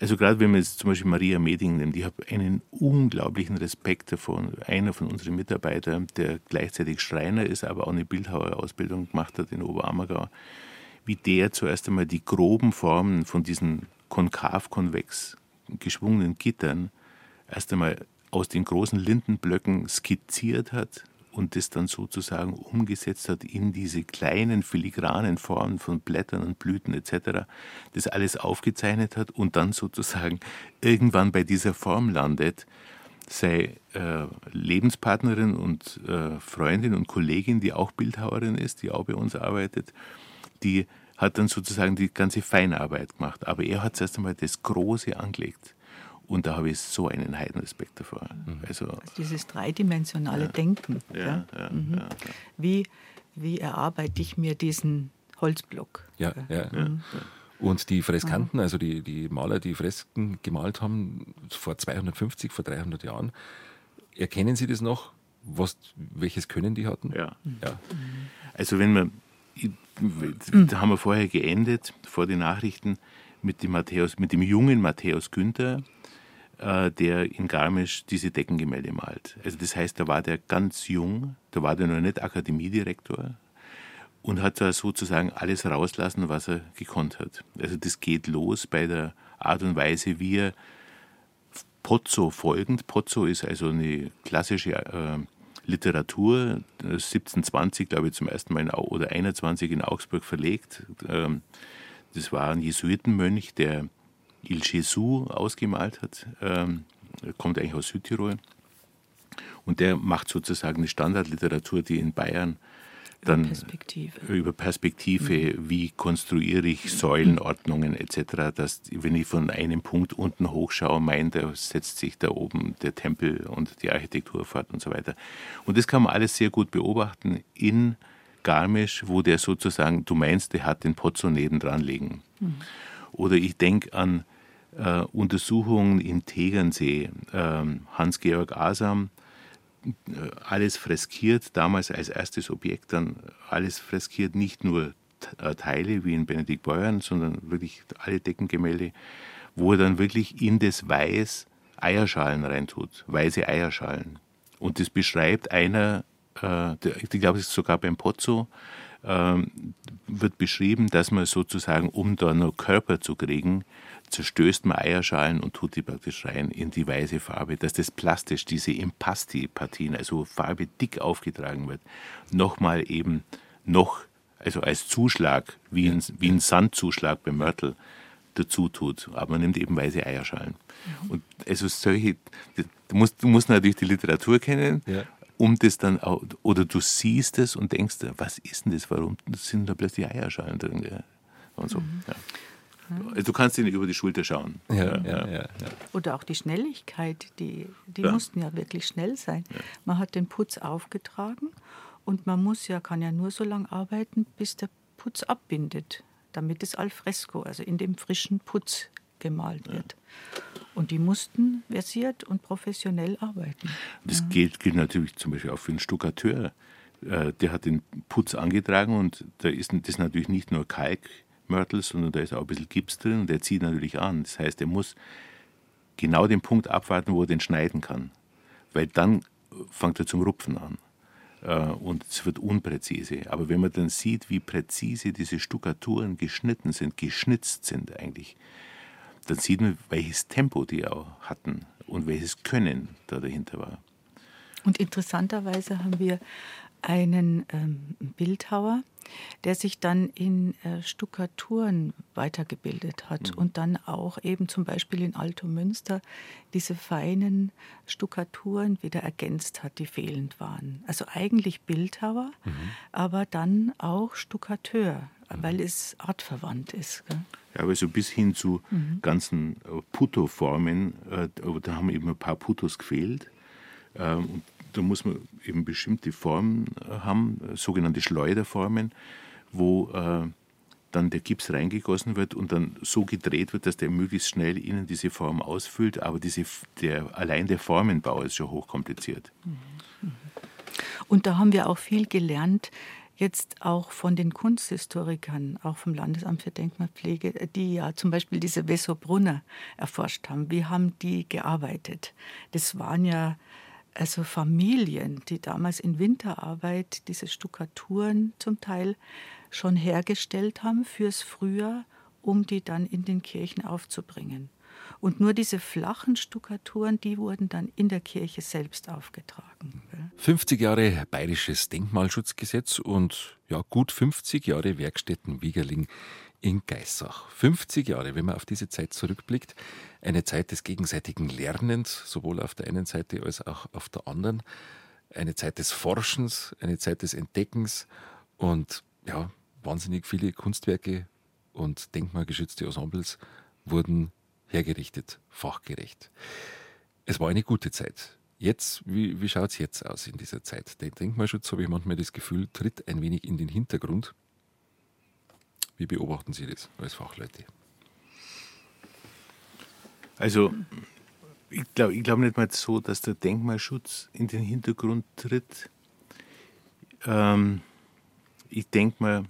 Also gerade wenn man jetzt zum Beispiel Maria Meding nimmt, ich habe einen unglaublichen Respekt davon. Einer von unseren Mitarbeitern, der gleichzeitig Schreiner ist, aber auch eine Bildhauerausbildung gemacht hat in Oberammergau, wie der zuerst einmal die groben Formen von diesen konkav-konvex geschwungenen Gittern erst einmal aus den großen Lindenblöcken skizziert hat, und das dann sozusagen umgesetzt hat in diese kleinen filigranen Formen von Blättern und Blüten etc., das alles aufgezeichnet hat und dann sozusagen irgendwann bei dieser Form landet, sei äh, Lebenspartnerin und äh, Freundin und Kollegin, die auch Bildhauerin ist, die auch bei uns arbeitet, die hat dann sozusagen die ganze Feinarbeit gemacht. Aber er hat zuerst einmal das Große angelegt. Und da habe ich so einen Heidenrespekt davor. Mhm. Also, also, dieses dreidimensionale ja, Denken. Ja, ja, mhm. Wie, wie erarbeite ich mir diesen Holzblock? Ja, ja. Mhm. Und die Freskanten, also die, die Maler, die Fresken gemalt haben, vor 250, vor 300 Jahren, erkennen Sie das noch? Was, welches Können die hatten? Ja. ja. Also wenn man, da haben wir vorher geendet, vor den Nachrichten, mit dem, Matthäus, mit dem jungen Matthäus Günther, der in Garmisch diese Deckengemälde malt. Also das heißt, da war der ganz jung, da war der noch nicht Akademiedirektor und hat da sozusagen alles rauslassen, was er gekonnt hat. Also das geht los bei der Art und Weise, wie er Pozzo folgend, Pozzo ist also eine klassische äh, Literatur, 1720, glaube ich, zum ersten Mal in, oder 21 in Augsburg verlegt. Ähm, das war ein Jesuitenmönch, der Il Gesù ausgemalt hat. Ähm, kommt eigentlich aus Südtirol. Und der macht sozusagen eine Standardliteratur, die in Bayern dann über Perspektive, über Perspektive mhm. wie konstruiere ich Säulenordnungen etc., dass wenn ich von einem Punkt unten hochschaue, meine, da setzt sich da oben der Tempel und die Architektur fort und so weiter. Und das kann man alles sehr gut beobachten in Garmisch, wo der sozusagen, du meinst, der hat den Pozzo nebendran liegen. Mhm. Oder ich denke an äh, Untersuchungen in Tegernsee. Ähm, Hans-Georg Asam, äh, alles freskiert, damals als erstes Objekt, dann alles freskiert, nicht nur äh, Teile wie in Benedikt Beuern, sondern wirklich alle Deckengemälde, wo er dann wirklich in das Weiß Eierschalen reintut, weiße Eierschalen. Und das beschreibt einer, äh, ich glaube, es ist sogar beim Pozzo, ähm, wird beschrieben, dass man sozusagen, um da noch Körper zu kriegen, zerstößt man Eierschalen und tut die praktisch rein in die weiße Farbe, dass das plastisch, diese Impasti-Partien, also Farbe dick aufgetragen wird, nochmal eben noch, also als Zuschlag, wie ein, wie ein Sandzuschlag beim Mörtel, dazu tut. Aber man nimmt eben weiße Eierschalen. Mhm. Und also solche, du musst, du musst natürlich die Literatur kennen, ja. um das dann auch, oder du siehst es und denkst, was ist denn das, warum sind da plötzlich Eierschalen drin? Und so. Mhm. Ja. Also du kannst ihnen über die Schulter schauen. Ja, ja, ja. Oder auch die Schnelligkeit, die, die mussten ja wirklich schnell sein. Man hat den Putz aufgetragen und man muss ja, kann ja nur so lange arbeiten, bis der Putz abbindet damit es al fresco, also in dem frischen Putz gemalt wird. Und die mussten versiert und professionell arbeiten. Das gilt, gilt natürlich zum Beispiel auch für einen Stuckateur. Äh, der hat den Putz angetragen und da ist das natürlich nicht nur Kalkmörtel, sondern da ist auch ein bisschen Gips drin und der zieht natürlich an. Das heißt, er muss genau den Punkt abwarten, wo er den schneiden kann. Weil dann fängt er zum Rupfen an. Äh, und es wird unpräzise. Aber wenn man dann sieht, wie präzise diese Stuckaturen geschnitten sind, geschnitzt sind eigentlich, dann sieht man, welches Tempo die auch hatten und welches Können da dahinter war. Und interessanterweise haben wir einen ähm, Bildhauer, der sich dann in äh, Stuckaturen weitergebildet hat mhm. und dann auch eben zum Beispiel in Alto Münster diese feinen Stuckaturen wieder ergänzt hat, die fehlend waren. Also eigentlich Bildhauer, mhm. aber dann auch Stuckateur, mhm. weil es artverwandt ist. Gell? Ja, aber so bis hin zu mhm. ganzen äh, Putto-Formen, äh, da haben eben ein paar Puttos gefehlt. Ähm, da muss man eben bestimmte Formen äh, haben, sogenannte Schleuderformen, wo äh, dann der Gips reingegossen wird und dann so gedreht wird, dass der möglichst schnell innen diese Form ausfüllt. Aber diese, der, allein der Formenbau ist schon hochkompliziert. Und da haben wir auch viel gelernt, jetzt auch von den Kunsthistorikern, auch vom Landesamt für Denkmalpflege, die ja zum Beispiel diese Wessobrunner erforscht haben. Wie haben die gearbeitet? Das waren ja also Familien, die damals in Winterarbeit diese Stuckaturen zum Teil schon hergestellt haben fürs Frühjahr, um die dann in den Kirchen aufzubringen. Und nur diese flachen Stuckaturen, die wurden dann in der Kirche selbst aufgetragen. 50 Jahre bayerisches Denkmalschutzgesetz und ja, gut 50 Jahre Werkstätten Wiegerling in Geissach. 50 Jahre, wenn man auf diese Zeit zurückblickt, eine Zeit des gegenseitigen Lernens, sowohl auf der einen Seite als auch auf der anderen, eine Zeit des Forschens, eine Zeit des Entdeckens und ja, wahnsinnig viele Kunstwerke und denkmalgeschützte Ensembles wurden hergerichtet, fachgerecht. Es war eine gute Zeit. Jetzt, wie, wie schaut es jetzt aus in dieser Zeit? Der Denkmalschutz, habe ich manchmal das Gefühl, tritt ein wenig in den Hintergrund. Wie beobachten Sie das als Fachleute? Also, ich glaube ich glaub nicht mal so, dass der Denkmalschutz in den Hintergrund tritt. Ähm, ich denke mal,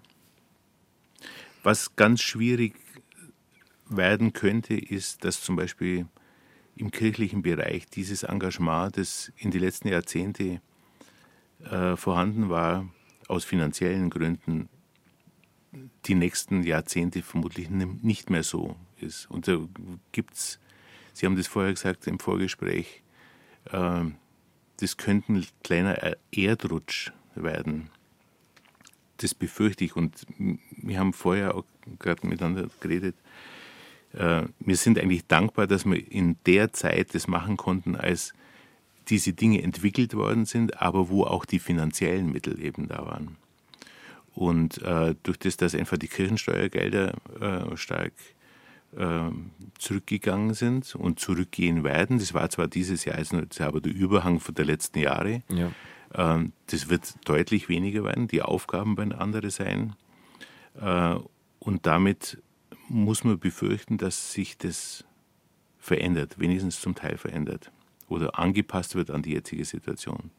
was ganz schwierig werden könnte, ist, dass zum Beispiel im kirchlichen Bereich dieses Engagement, das in den letzten Jahrzehnten äh, vorhanden war, aus finanziellen Gründen die nächsten Jahrzehnte vermutlich nicht mehr so ist. Und da gibt es, Sie haben das vorher gesagt im Vorgespräch, äh, das könnte ein kleiner Erdrutsch werden. Das befürchte ich. Und wir haben vorher auch gerade miteinander geredet. Äh, wir sind eigentlich dankbar, dass wir in der Zeit das machen konnten, als diese Dinge entwickelt worden sind, aber wo auch die finanziellen Mittel eben da waren. Und äh, durch das, dass einfach die Kirchensteuergelder äh, stark äh, zurückgegangen sind und zurückgehen werden, das war zwar dieses Jahr, also das ist aber der Überhang von der letzten Jahre, ja. Ähm, das wird deutlich weniger werden, die Aufgaben werden andere sein. Äh, und damit muss man befürchten, dass sich das verändert, wenigstens zum Teil verändert oder angepasst wird an die jetzige Situation.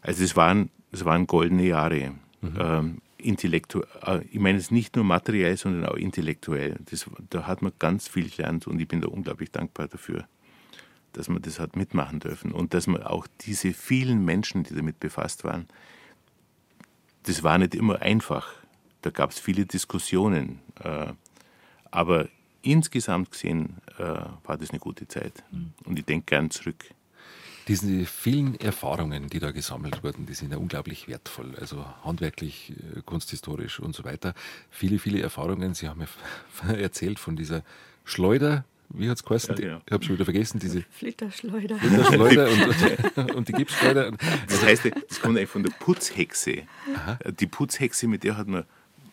Also es waren, es waren goldene Jahre Mhm. Ähm, intellektuell, äh, ich meine es nicht nur materiell, sondern auch intellektuell. Das, da hat man ganz viel gelernt und ich bin da unglaublich dankbar dafür, dass man das hat mitmachen dürfen und dass man auch diese vielen Menschen, die damit befasst waren, das war nicht immer einfach. Da gab es viele Diskussionen. Äh, aber insgesamt gesehen äh, war das eine gute Zeit. Mhm. Und ich denke gern zurück. Diese vielen Erfahrungen, die da gesammelt wurden, die sind ja unglaublich wertvoll. Also handwerklich, äh, kunsthistorisch und so weiter. Viele, viele Erfahrungen. Sie haben ja erzählt von dieser Schleuder, wie hat es geheißen? Ja, genau. Ich habe schon wieder vergessen, diese Flitterschleuder. Flitterschleuder und, und, die Gipsschleuder. Das heißt, das kommt eigentlich von der Putzhexe. Aha. Die Putzhexe, mit der hat man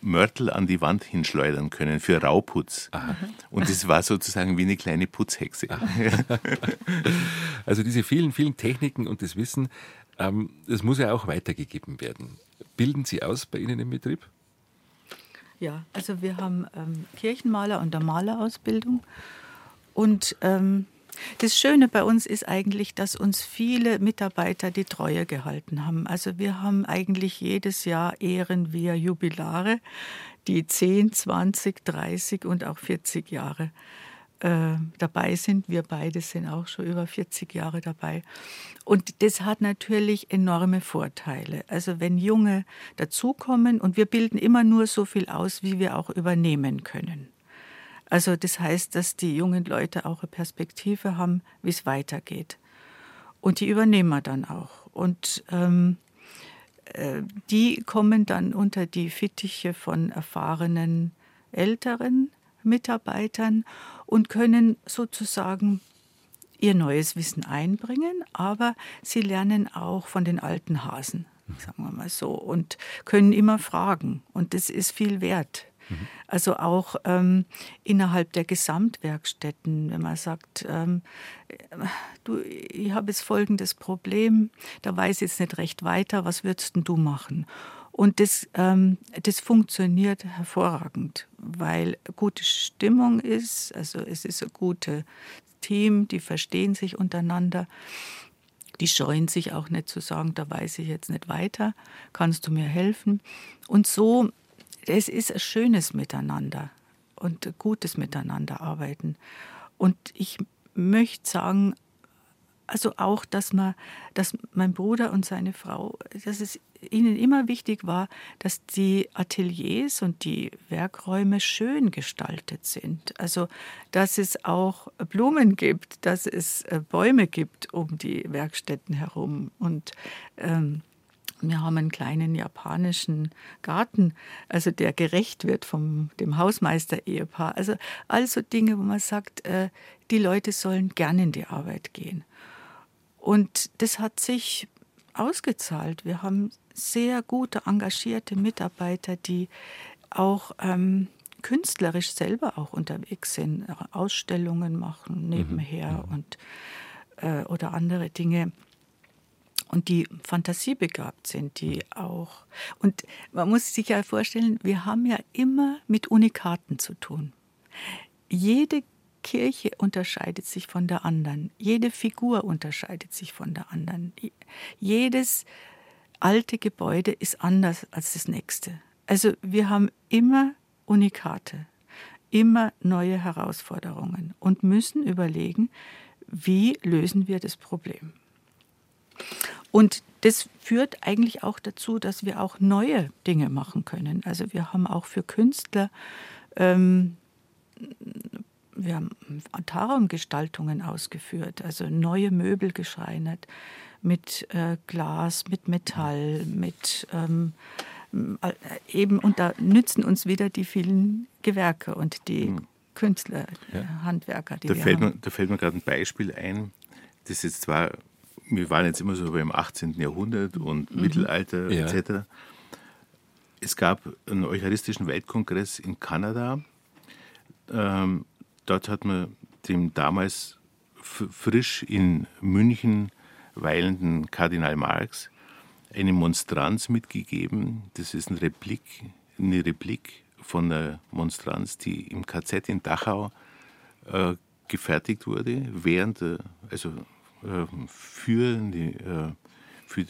Mörtel an die Wand hinschleudern können für Rauputz. Aha. Und das war sozusagen wie eine kleine Putzhexe. also diese vielen, vielen Techniken und das Wissen, ähm, das muss ja auch weitergegeben werden. Bilden Sie aus bei Ihnen im Betrieb? Ja, also wir haben ähm, Kirchenmaler und der Malerausbildung. Und ähm, das Schöne bei uns ist eigentlich, dass uns viele Mitarbeiter die Treue gehalten haben. Also wir haben eigentlich jedes Jahr ehren wir Jubilare, die 10, 20, 30 und auch 40 Jahre äh, dabei sind. Wir beide sind auch schon über 40 Jahre dabei. Und das hat natürlich enorme Vorteile. Also wenn Junge dazukommen und wir bilden immer nur so viel aus, wie wir auch übernehmen können. Also das heißt, dass die jungen Leute auch eine Perspektive haben, wie es weitergeht. Und die übernehmen wir dann auch. Und ähm, äh, die kommen dann unter die Fittiche von erfahrenen älteren Mitarbeitern und können sozusagen ihr neues Wissen einbringen, aber sie lernen auch von den alten Hasen, sagen wir mal so, und können immer fragen. Und das ist viel wert. Also auch ähm, innerhalb der Gesamtwerkstätten, wenn man sagt, ähm, du, ich habe jetzt folgendes Problem, da weiß ich jetzt nicht recht weiter, was würdest du machen? Und das, ähm, das funktioniert hervorragend, weil gute Stimmung ist, also es ist ein gutes Team, die verstehen sich untereinander. Die scheuen sich auch nicht zu sagen, da weiß ich jetzt nicht weiter, kannst du mir helfen? Und so es ist ein schönes Miteinander und gutes Miteinander arbeiten. Und ich möchte sagen, also auch, dass man, dass mein Bruder und seine Frau, dass es ihnen immer wichtig war, dass die Ateliers und die Werkräume schön gestaltet sind. Also, dass es auch Blumen gibt, dass es äh, Bäume gibt um die Werkstätten herum und ähm, wir haben einen kleinen japanischen Garten, also der gerecht wird vom dem Hausmeister-Ehepaar. Also also Dinge, wo man sagt, äh, die Leute sollen gerne in die Arbeit gehen. Und das hat sich ausgezahlt. Wir haben sehr gute, engagierte Mitarbeiter, die auch ähm, künstlerisch selber auch unterwegs sind, Ausstellungen machen nebenher mhm. und äh, oder andere Dinge und die fantasiebegabt sind, die auch. Und man muss sich ja vorstellen, wir haben ja immer mit Unikaten zu tun. Jede Kirche unterscheidet sich von der anderen. Jede Figur unterscheidet sich von der anderen. Jedes alte Gebäude ist anders als das nächste. Also wir haben immer Unikate, immer neue Herausforderungen und müssen überlegen, wie lösen wir das Problem. Und das führt eigentlich auch dazu, dass wir auch neue Dinge machen können. Also wir haben auch für Künstler, ähm, wir haben Antaraumgestaltungen ausgeführt, also neue Möbel geschreinert mit äh, Glas, mit Metall, mit ähm, äh, eben, und da nützen uns wieder die vielen Gewerke und die mhm. Künstler, ja. Handwerker, die da wir fällt haben. Mir, da fällt mir gerade ein Beispiel ein, das jetzt zwar wir waren jetzt immer so beim 18. Jahrhundert und mhm. Mittelalter ja. etc. Es gab einen Eucharistischen Weltkongress in Kanada. Ähm, dort hat man dem damals frisch in München weilenden Kardinal Marx eine Monstranz mitgegeben. Das ist eine Replik, eine Replik von der Monstranz, die im KZ in Dachau äh, gefertigt wurde, während, also für die, äh, für,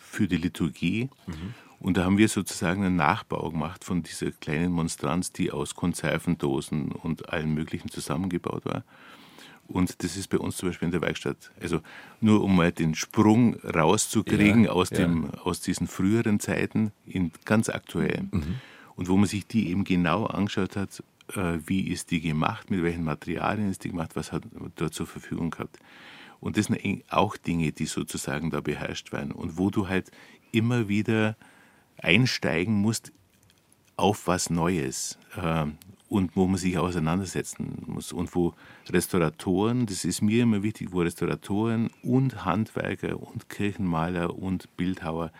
für die Liturgie. Mhm. Und da haben wir sozusagen einen Nachbau gemacht von dieser kleinen Monstranz, die aus Konservendosen und allem Möglichen zusammengebaut war. Und das ist bei uns zum Beispiel in der Werkstatt. Also nur um mal den Sprung rauszukriegen ja, aus, dem, ja. aus diesen früheren Zeiten in ganz aktuell. Mhm. Und wo man sich die eben genau angeschaut hat, äh, wie ist die gemacht, mit welchen Materialien ist die gemacht, was hat man dort zur Verfügung gehabt. Und das sind auch Dinge, die sozusagen da beherrscht werden. Und wo du halt immer wieder einsteigen musst auf was Neues äh, und wo man sich auseinandersetzen muss. Und wo Restauratoren, das ist mir immer wichtig, wo Restauratoren und Handwerker und Kirchenmaler und Bildhauer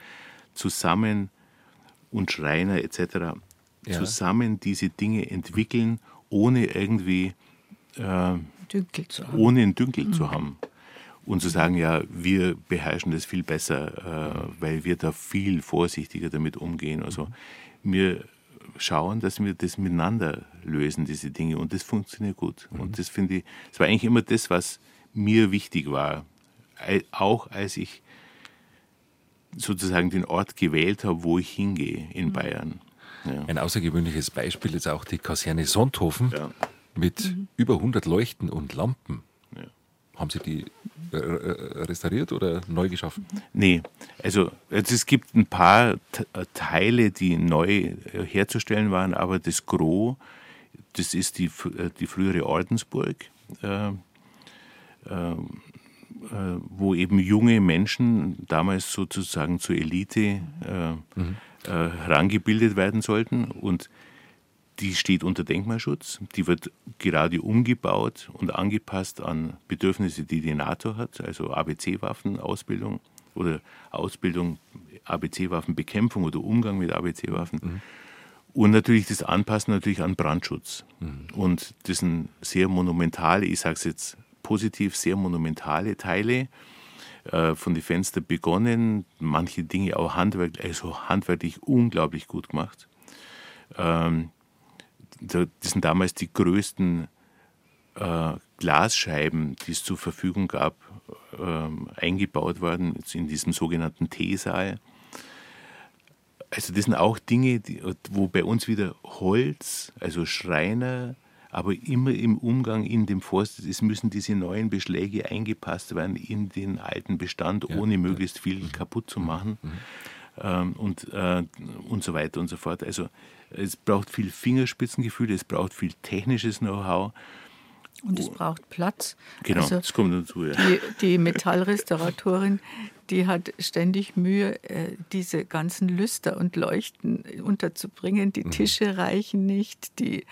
zusammen und Schreiner etc. Ja. zusammen diese Dinge entwickeln, ohne irgendwie äh, Dünkel zu haben. ohne einen Dünkel mhm. zu haben und zu sagen, ja, wir beherrschen das viel besser, äh, weil wir da viel vorsichtiger damit umgehen. Also wir schauen, dass wir das miteinander lösen, diese Dinge, und das funktioniert gut. Mhm. Und das finde ich, das war eigentlich immer das, was mir wichtig war, auch als ich sozusagen den Ort gewählt habe, wo ich hingehe in mhm. Bayern. Ja. Ein außergewöhnliches Beispiel ist auch die Kaserne Sonthofen ja. mit mhm. über 100 Leuchten und Lampen. Haben Sie die äh, äh, restauriert oder neu geschaffen? Nee, also, also es gibt ein paar äh, Teile, die neu herzustellen waren, aber das Gros, das ist die, die frühere Ordensburg, äh, äh, wo eben junge Menschen damals sozusagen zur Elite mhm. herangebildet werden sollten und die steht unter Denkmalschutz. Die wird gerade umgebaut und angepasst an Bedürfnisse, die die NATO hat, also ABC-Waffenausbildung oder Ausbildung, ABC-Waffenbekämpfung oder Umgang mit ABC-Waffen. Mhm. Und natürlich das Anpassen natürlich an Brandschutz. Mhm. Und das sind sehr monumentale, ich sage es jetzt positiv, sehr monumentale Teile äh, von den Fenstern begonnen, manche Dinge auch handwerklich, also handwerklich unglaublich gut gemacht. Ähm, das sind damals die größten äh, Glasscheiben, die es zur Verfügung gab, äh, eingebaut worden in diesem sogenannten Teesaal. Also das sind auch Dinge, die, wo bei uns wieder Holz, also Schreiner, aber immer im Umgang in dem Forst, es müssen diese neuen Beschläge eingepasst werden in den alten Bestand, ja, ohne möglichst viel mhm. kaputt zu machen. Mhm. Ähm, und, äh, und so weiter und so fort. Also es braucht viel Fingerspitzengefühl, es braucht viel technisches Know-how. Und es braucht Platz. Genau, also das kommt dazu. Ja. Die, die Metallrestauratorin, die hat ständig Mühe, äh, diese ganzen Lüster und Leuchten unterzubringen. Die mhm. Tische reichen nicht, die,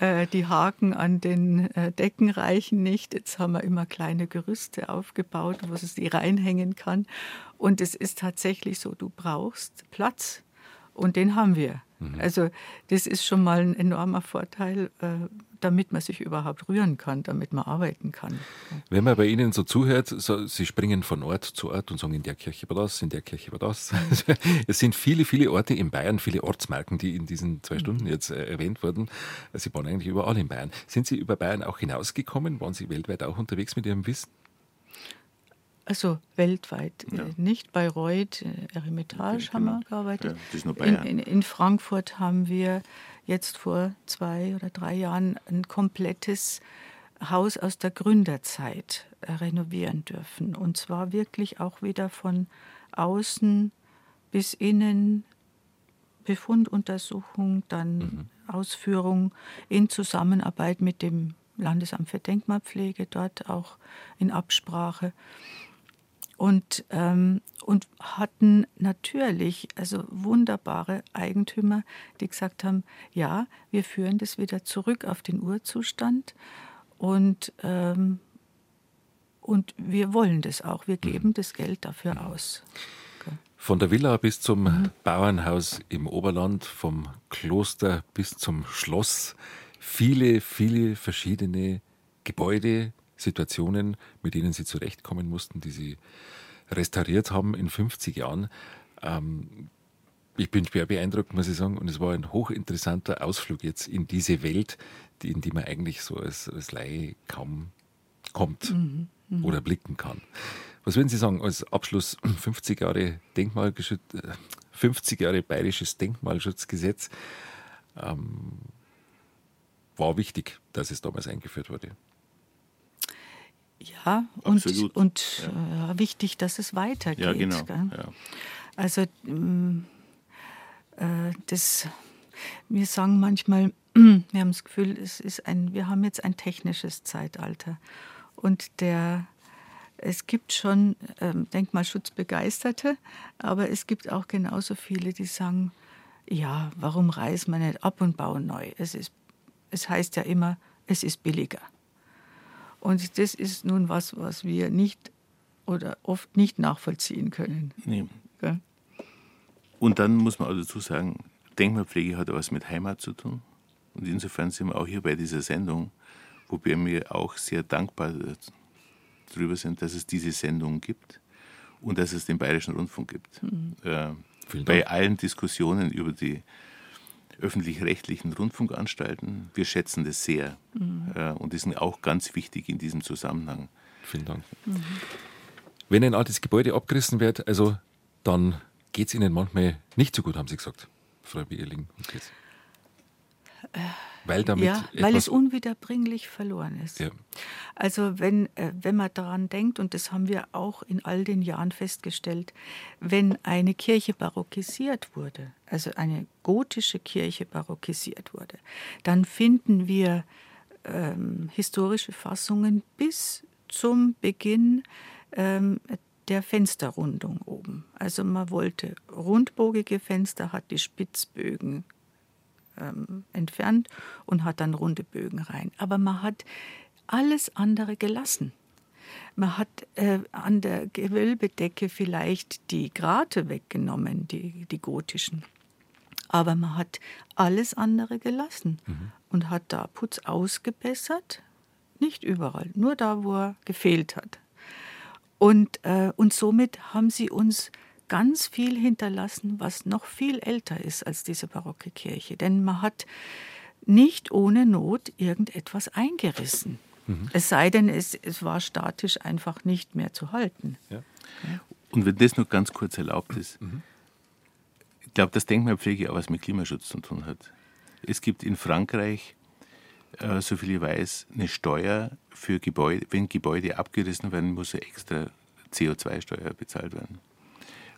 äh, die Haken an den äh, Decken reichen nicht. Jetzt haben wir immer kleine Gerüste aufgebaut, wo sie sie reinhängen kann. Und es ist tatsächlich so, du brauchst Platz. Und den haben wir. Mhm. Also das ist schon mal ein enormer Vorteil, äh, damit man sich überhaupt rühren kann, damit man arbeiten kann. Wenn man bei Ihnen so zuhört, so, Sie springen von Ort zu Ort und sagen, in der Kirche war das, in der Kirche war das. es sind viele, viele Orte in Bayern, viele Ortsmarken, die in diesen zwei Stunden jetzt äh, erwähnt wurden. Sie waren eigentlich überall in Bayern. Sind Sie über Bayern auch hinausgekommen? Waren Sie weltweit auch unterwegs mit Ihrem Wissen? Also weltweit, äh, ja. nicht Bayreuth, äh, Eremitage okay, haben wir gearbeitet. Ja, in, in, in, Frankfurt haben wir jetzt vor zwei oder drei Jahren ein komplettes Haus aus der Gründerzeit äh, renovieren dürfen. Und zwar wirklich auch wieder von außen bis innen, Befunduntersuchung, dann mhm. Ausführung in Zusammenarbeit mit dem Landesamt für Denkmalpflege, dort auch in Absprache und, ähm, und hatten natürlich also wunderbare Eigentümer, die gesagt haben, ja, wir führen das wieder zurück auf den Urzustand und, ähm, und wir wollen das auch, wir geben mhm. das Geld dafür aus. Von der Villa bis zum mhm. Bauernhaus im Oberland, vom Kloster bis zum Schloss, viele, viele verschiedene Gebäude, Situationen, mit denen sie zurechtkommen mussten, die sie restauriert haben in 50 Jahren. Ähm, ich bin schwer beeindruckt, muss ich sagen, und es war ein hochinteressanter Ausflug jetzt in diese Welt, die, in die man eigentlich so als, als Laie kaum kommt mhm, mh. oder blicken kann. Was würden Sie sagen als Abschluss 50 Jahre Denkmalgeschütz, 50 Jahre bayerisches Denkmalschutzgesetz ähm, war wichtig, dass es damals eingeführt wurde? Ja, und, und ja. Äh, wichtig, dass es weitergeht. Ja, genau. Ja. Also ähm, äh, das, wir sagen manchmal, wir haben das Gefühl, es ist ein, wir haben jetzt ein technisches Zeitalter. Und der, es gibt schon ähm, Denkmalschutzbegeisterte, aber es gibt auch genauso viele, die sagen, ja, warum reißen wir nicht ab und bauen neu? Es, ist, es heißt ja immer, es ist billiger. Und das ist nun was, was wir nicht oder oft nicht nachvollziehen können. Nee. Ja? Und dann muss man auch dazu sagen, Denkmalpflege hat was mit Heimat zu tun. Und insofern sind wir auch hier bei dieser Sendung, wobei wir auch sehr dankbar darüber sind, dass es diese Sendung gibt und dass es den Bayerischen Rundfunk gibt. Mhm. Äh, bei allen Diskussionen über die öffentlich-rechtlichen Rundfunkanstalten. Wir schätzen das sehr mhm. äh, und die sind auch ganz wichtig in diesem Zusammenhang. Vielen Dank. Mhm. Wenn ein altes Gebäude abgerissen wird, also dann geht es Ihnen manchmal nicht so gut, haben Sie gesagt, Frau Bierling. Weil, damit ja, weil es unwiederbringlich verloren ist. Ja. Also wenn, äh, wenn man daran denkt, und das haben wir auch in all den Jahren festgestellt, wenn eine Kirche barockisiert wurde, also eine gotische Kirche barockisiert wurde, dann finden wir ähm, historische Fassungen bis zum Beginn ähm, der Fensterrundung oben. Also man wollte rundbogige Fenster, hat die Spitzbögen ähm, entfernt und hat dann runde Bögen rein. Aber man hat alles andere gelassen. Man hat äh, an der Gewölbedecke vielleicht die Grate weggenommen, die, die gotischen. Aber man hat alles andere gelassen mhm. und hat da Putz ausgebessert. Nicht überall, nur da, wo er gefehlt hat. Und, äh, und somit haben sie uns ganz viel hinterlassen, was noch viel älter ist als diese barocke Kirche. Denn man hat nicht ohne Not irgendetwas eingerissen. Mhm. Es sei denn, es, es war statisch einfach nicht mehr zu halten. Ja. Und wenn das noch ganz kurz erlaubt ist, mhm. ich glaube, dass Denkmalpflege auch was mit Klimaschutz zu tun hat. Es gibt in Frankreich, äh, soviel ich weiß, eine Steuer für Gebäude. Wenn Gebäude abgerissen werden, muss eine extra CO2-Steuer bezahlt werden.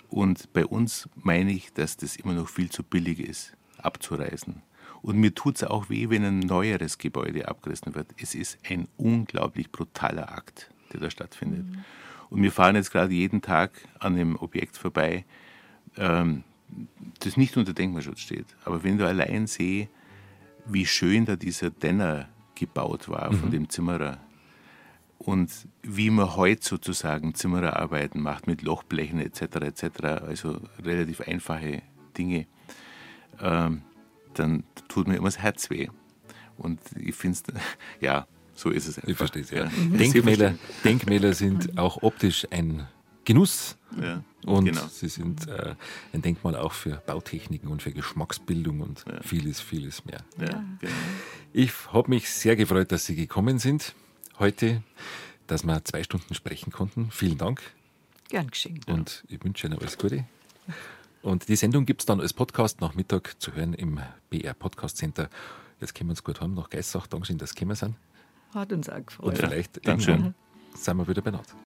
Und bei uns meine ich, dass das immer noch viel zu billig ist, abzureisen. Und mir tut es auch weh, wenn ein neueres Gebäude abgerissen wird. Es ist ein unglaublich brutaler Akt, der da stattfindet. Mhm. Und wir fahren jetzt gerade jeden Tag an einem Objekt vorbei, ähm, das nicht unter Denkmalschutz steht. Aber wenn du allein siehst, wie schön da dieser Denner gebaut war mhm. von dem Zimmerer, und wie man heute sozusagen Zimmererarbeiten macht mit Lochblechen etc. etc. Also relativ einfache Dinge, ähm, dann tut mir immer das Herz weh. Und ich finde es, ja, so ist es einfach. Ich verstehe es, ja. Mhm. Denkmäler, Denkmäler sind auch optisch ein Genuss. Ja, und genau. sie sind äh, ein Denkmal auch für Bautechniken und für Geschmacksbildung und ja. vieles, vieles mehr. Ja, genau. Ich habe mich sehr gefreut, dass Sie gekommen sind heute, dass wir zwei Stunden sprechen konnten. Vielen Dank. Gern geschehen. Und ich wünsche Ihnen alles Gute. Und die Sendung gibt es dann als Podcast nach Mittag zu hören im BR Podcast Center. Jetzt können wir uns gut haben nach Geissach. Dankeschön, dass Sie gekommen sind. Hat uns auch gefreut. Und vielleicht ja. irgendwann sind wir wieder benannt.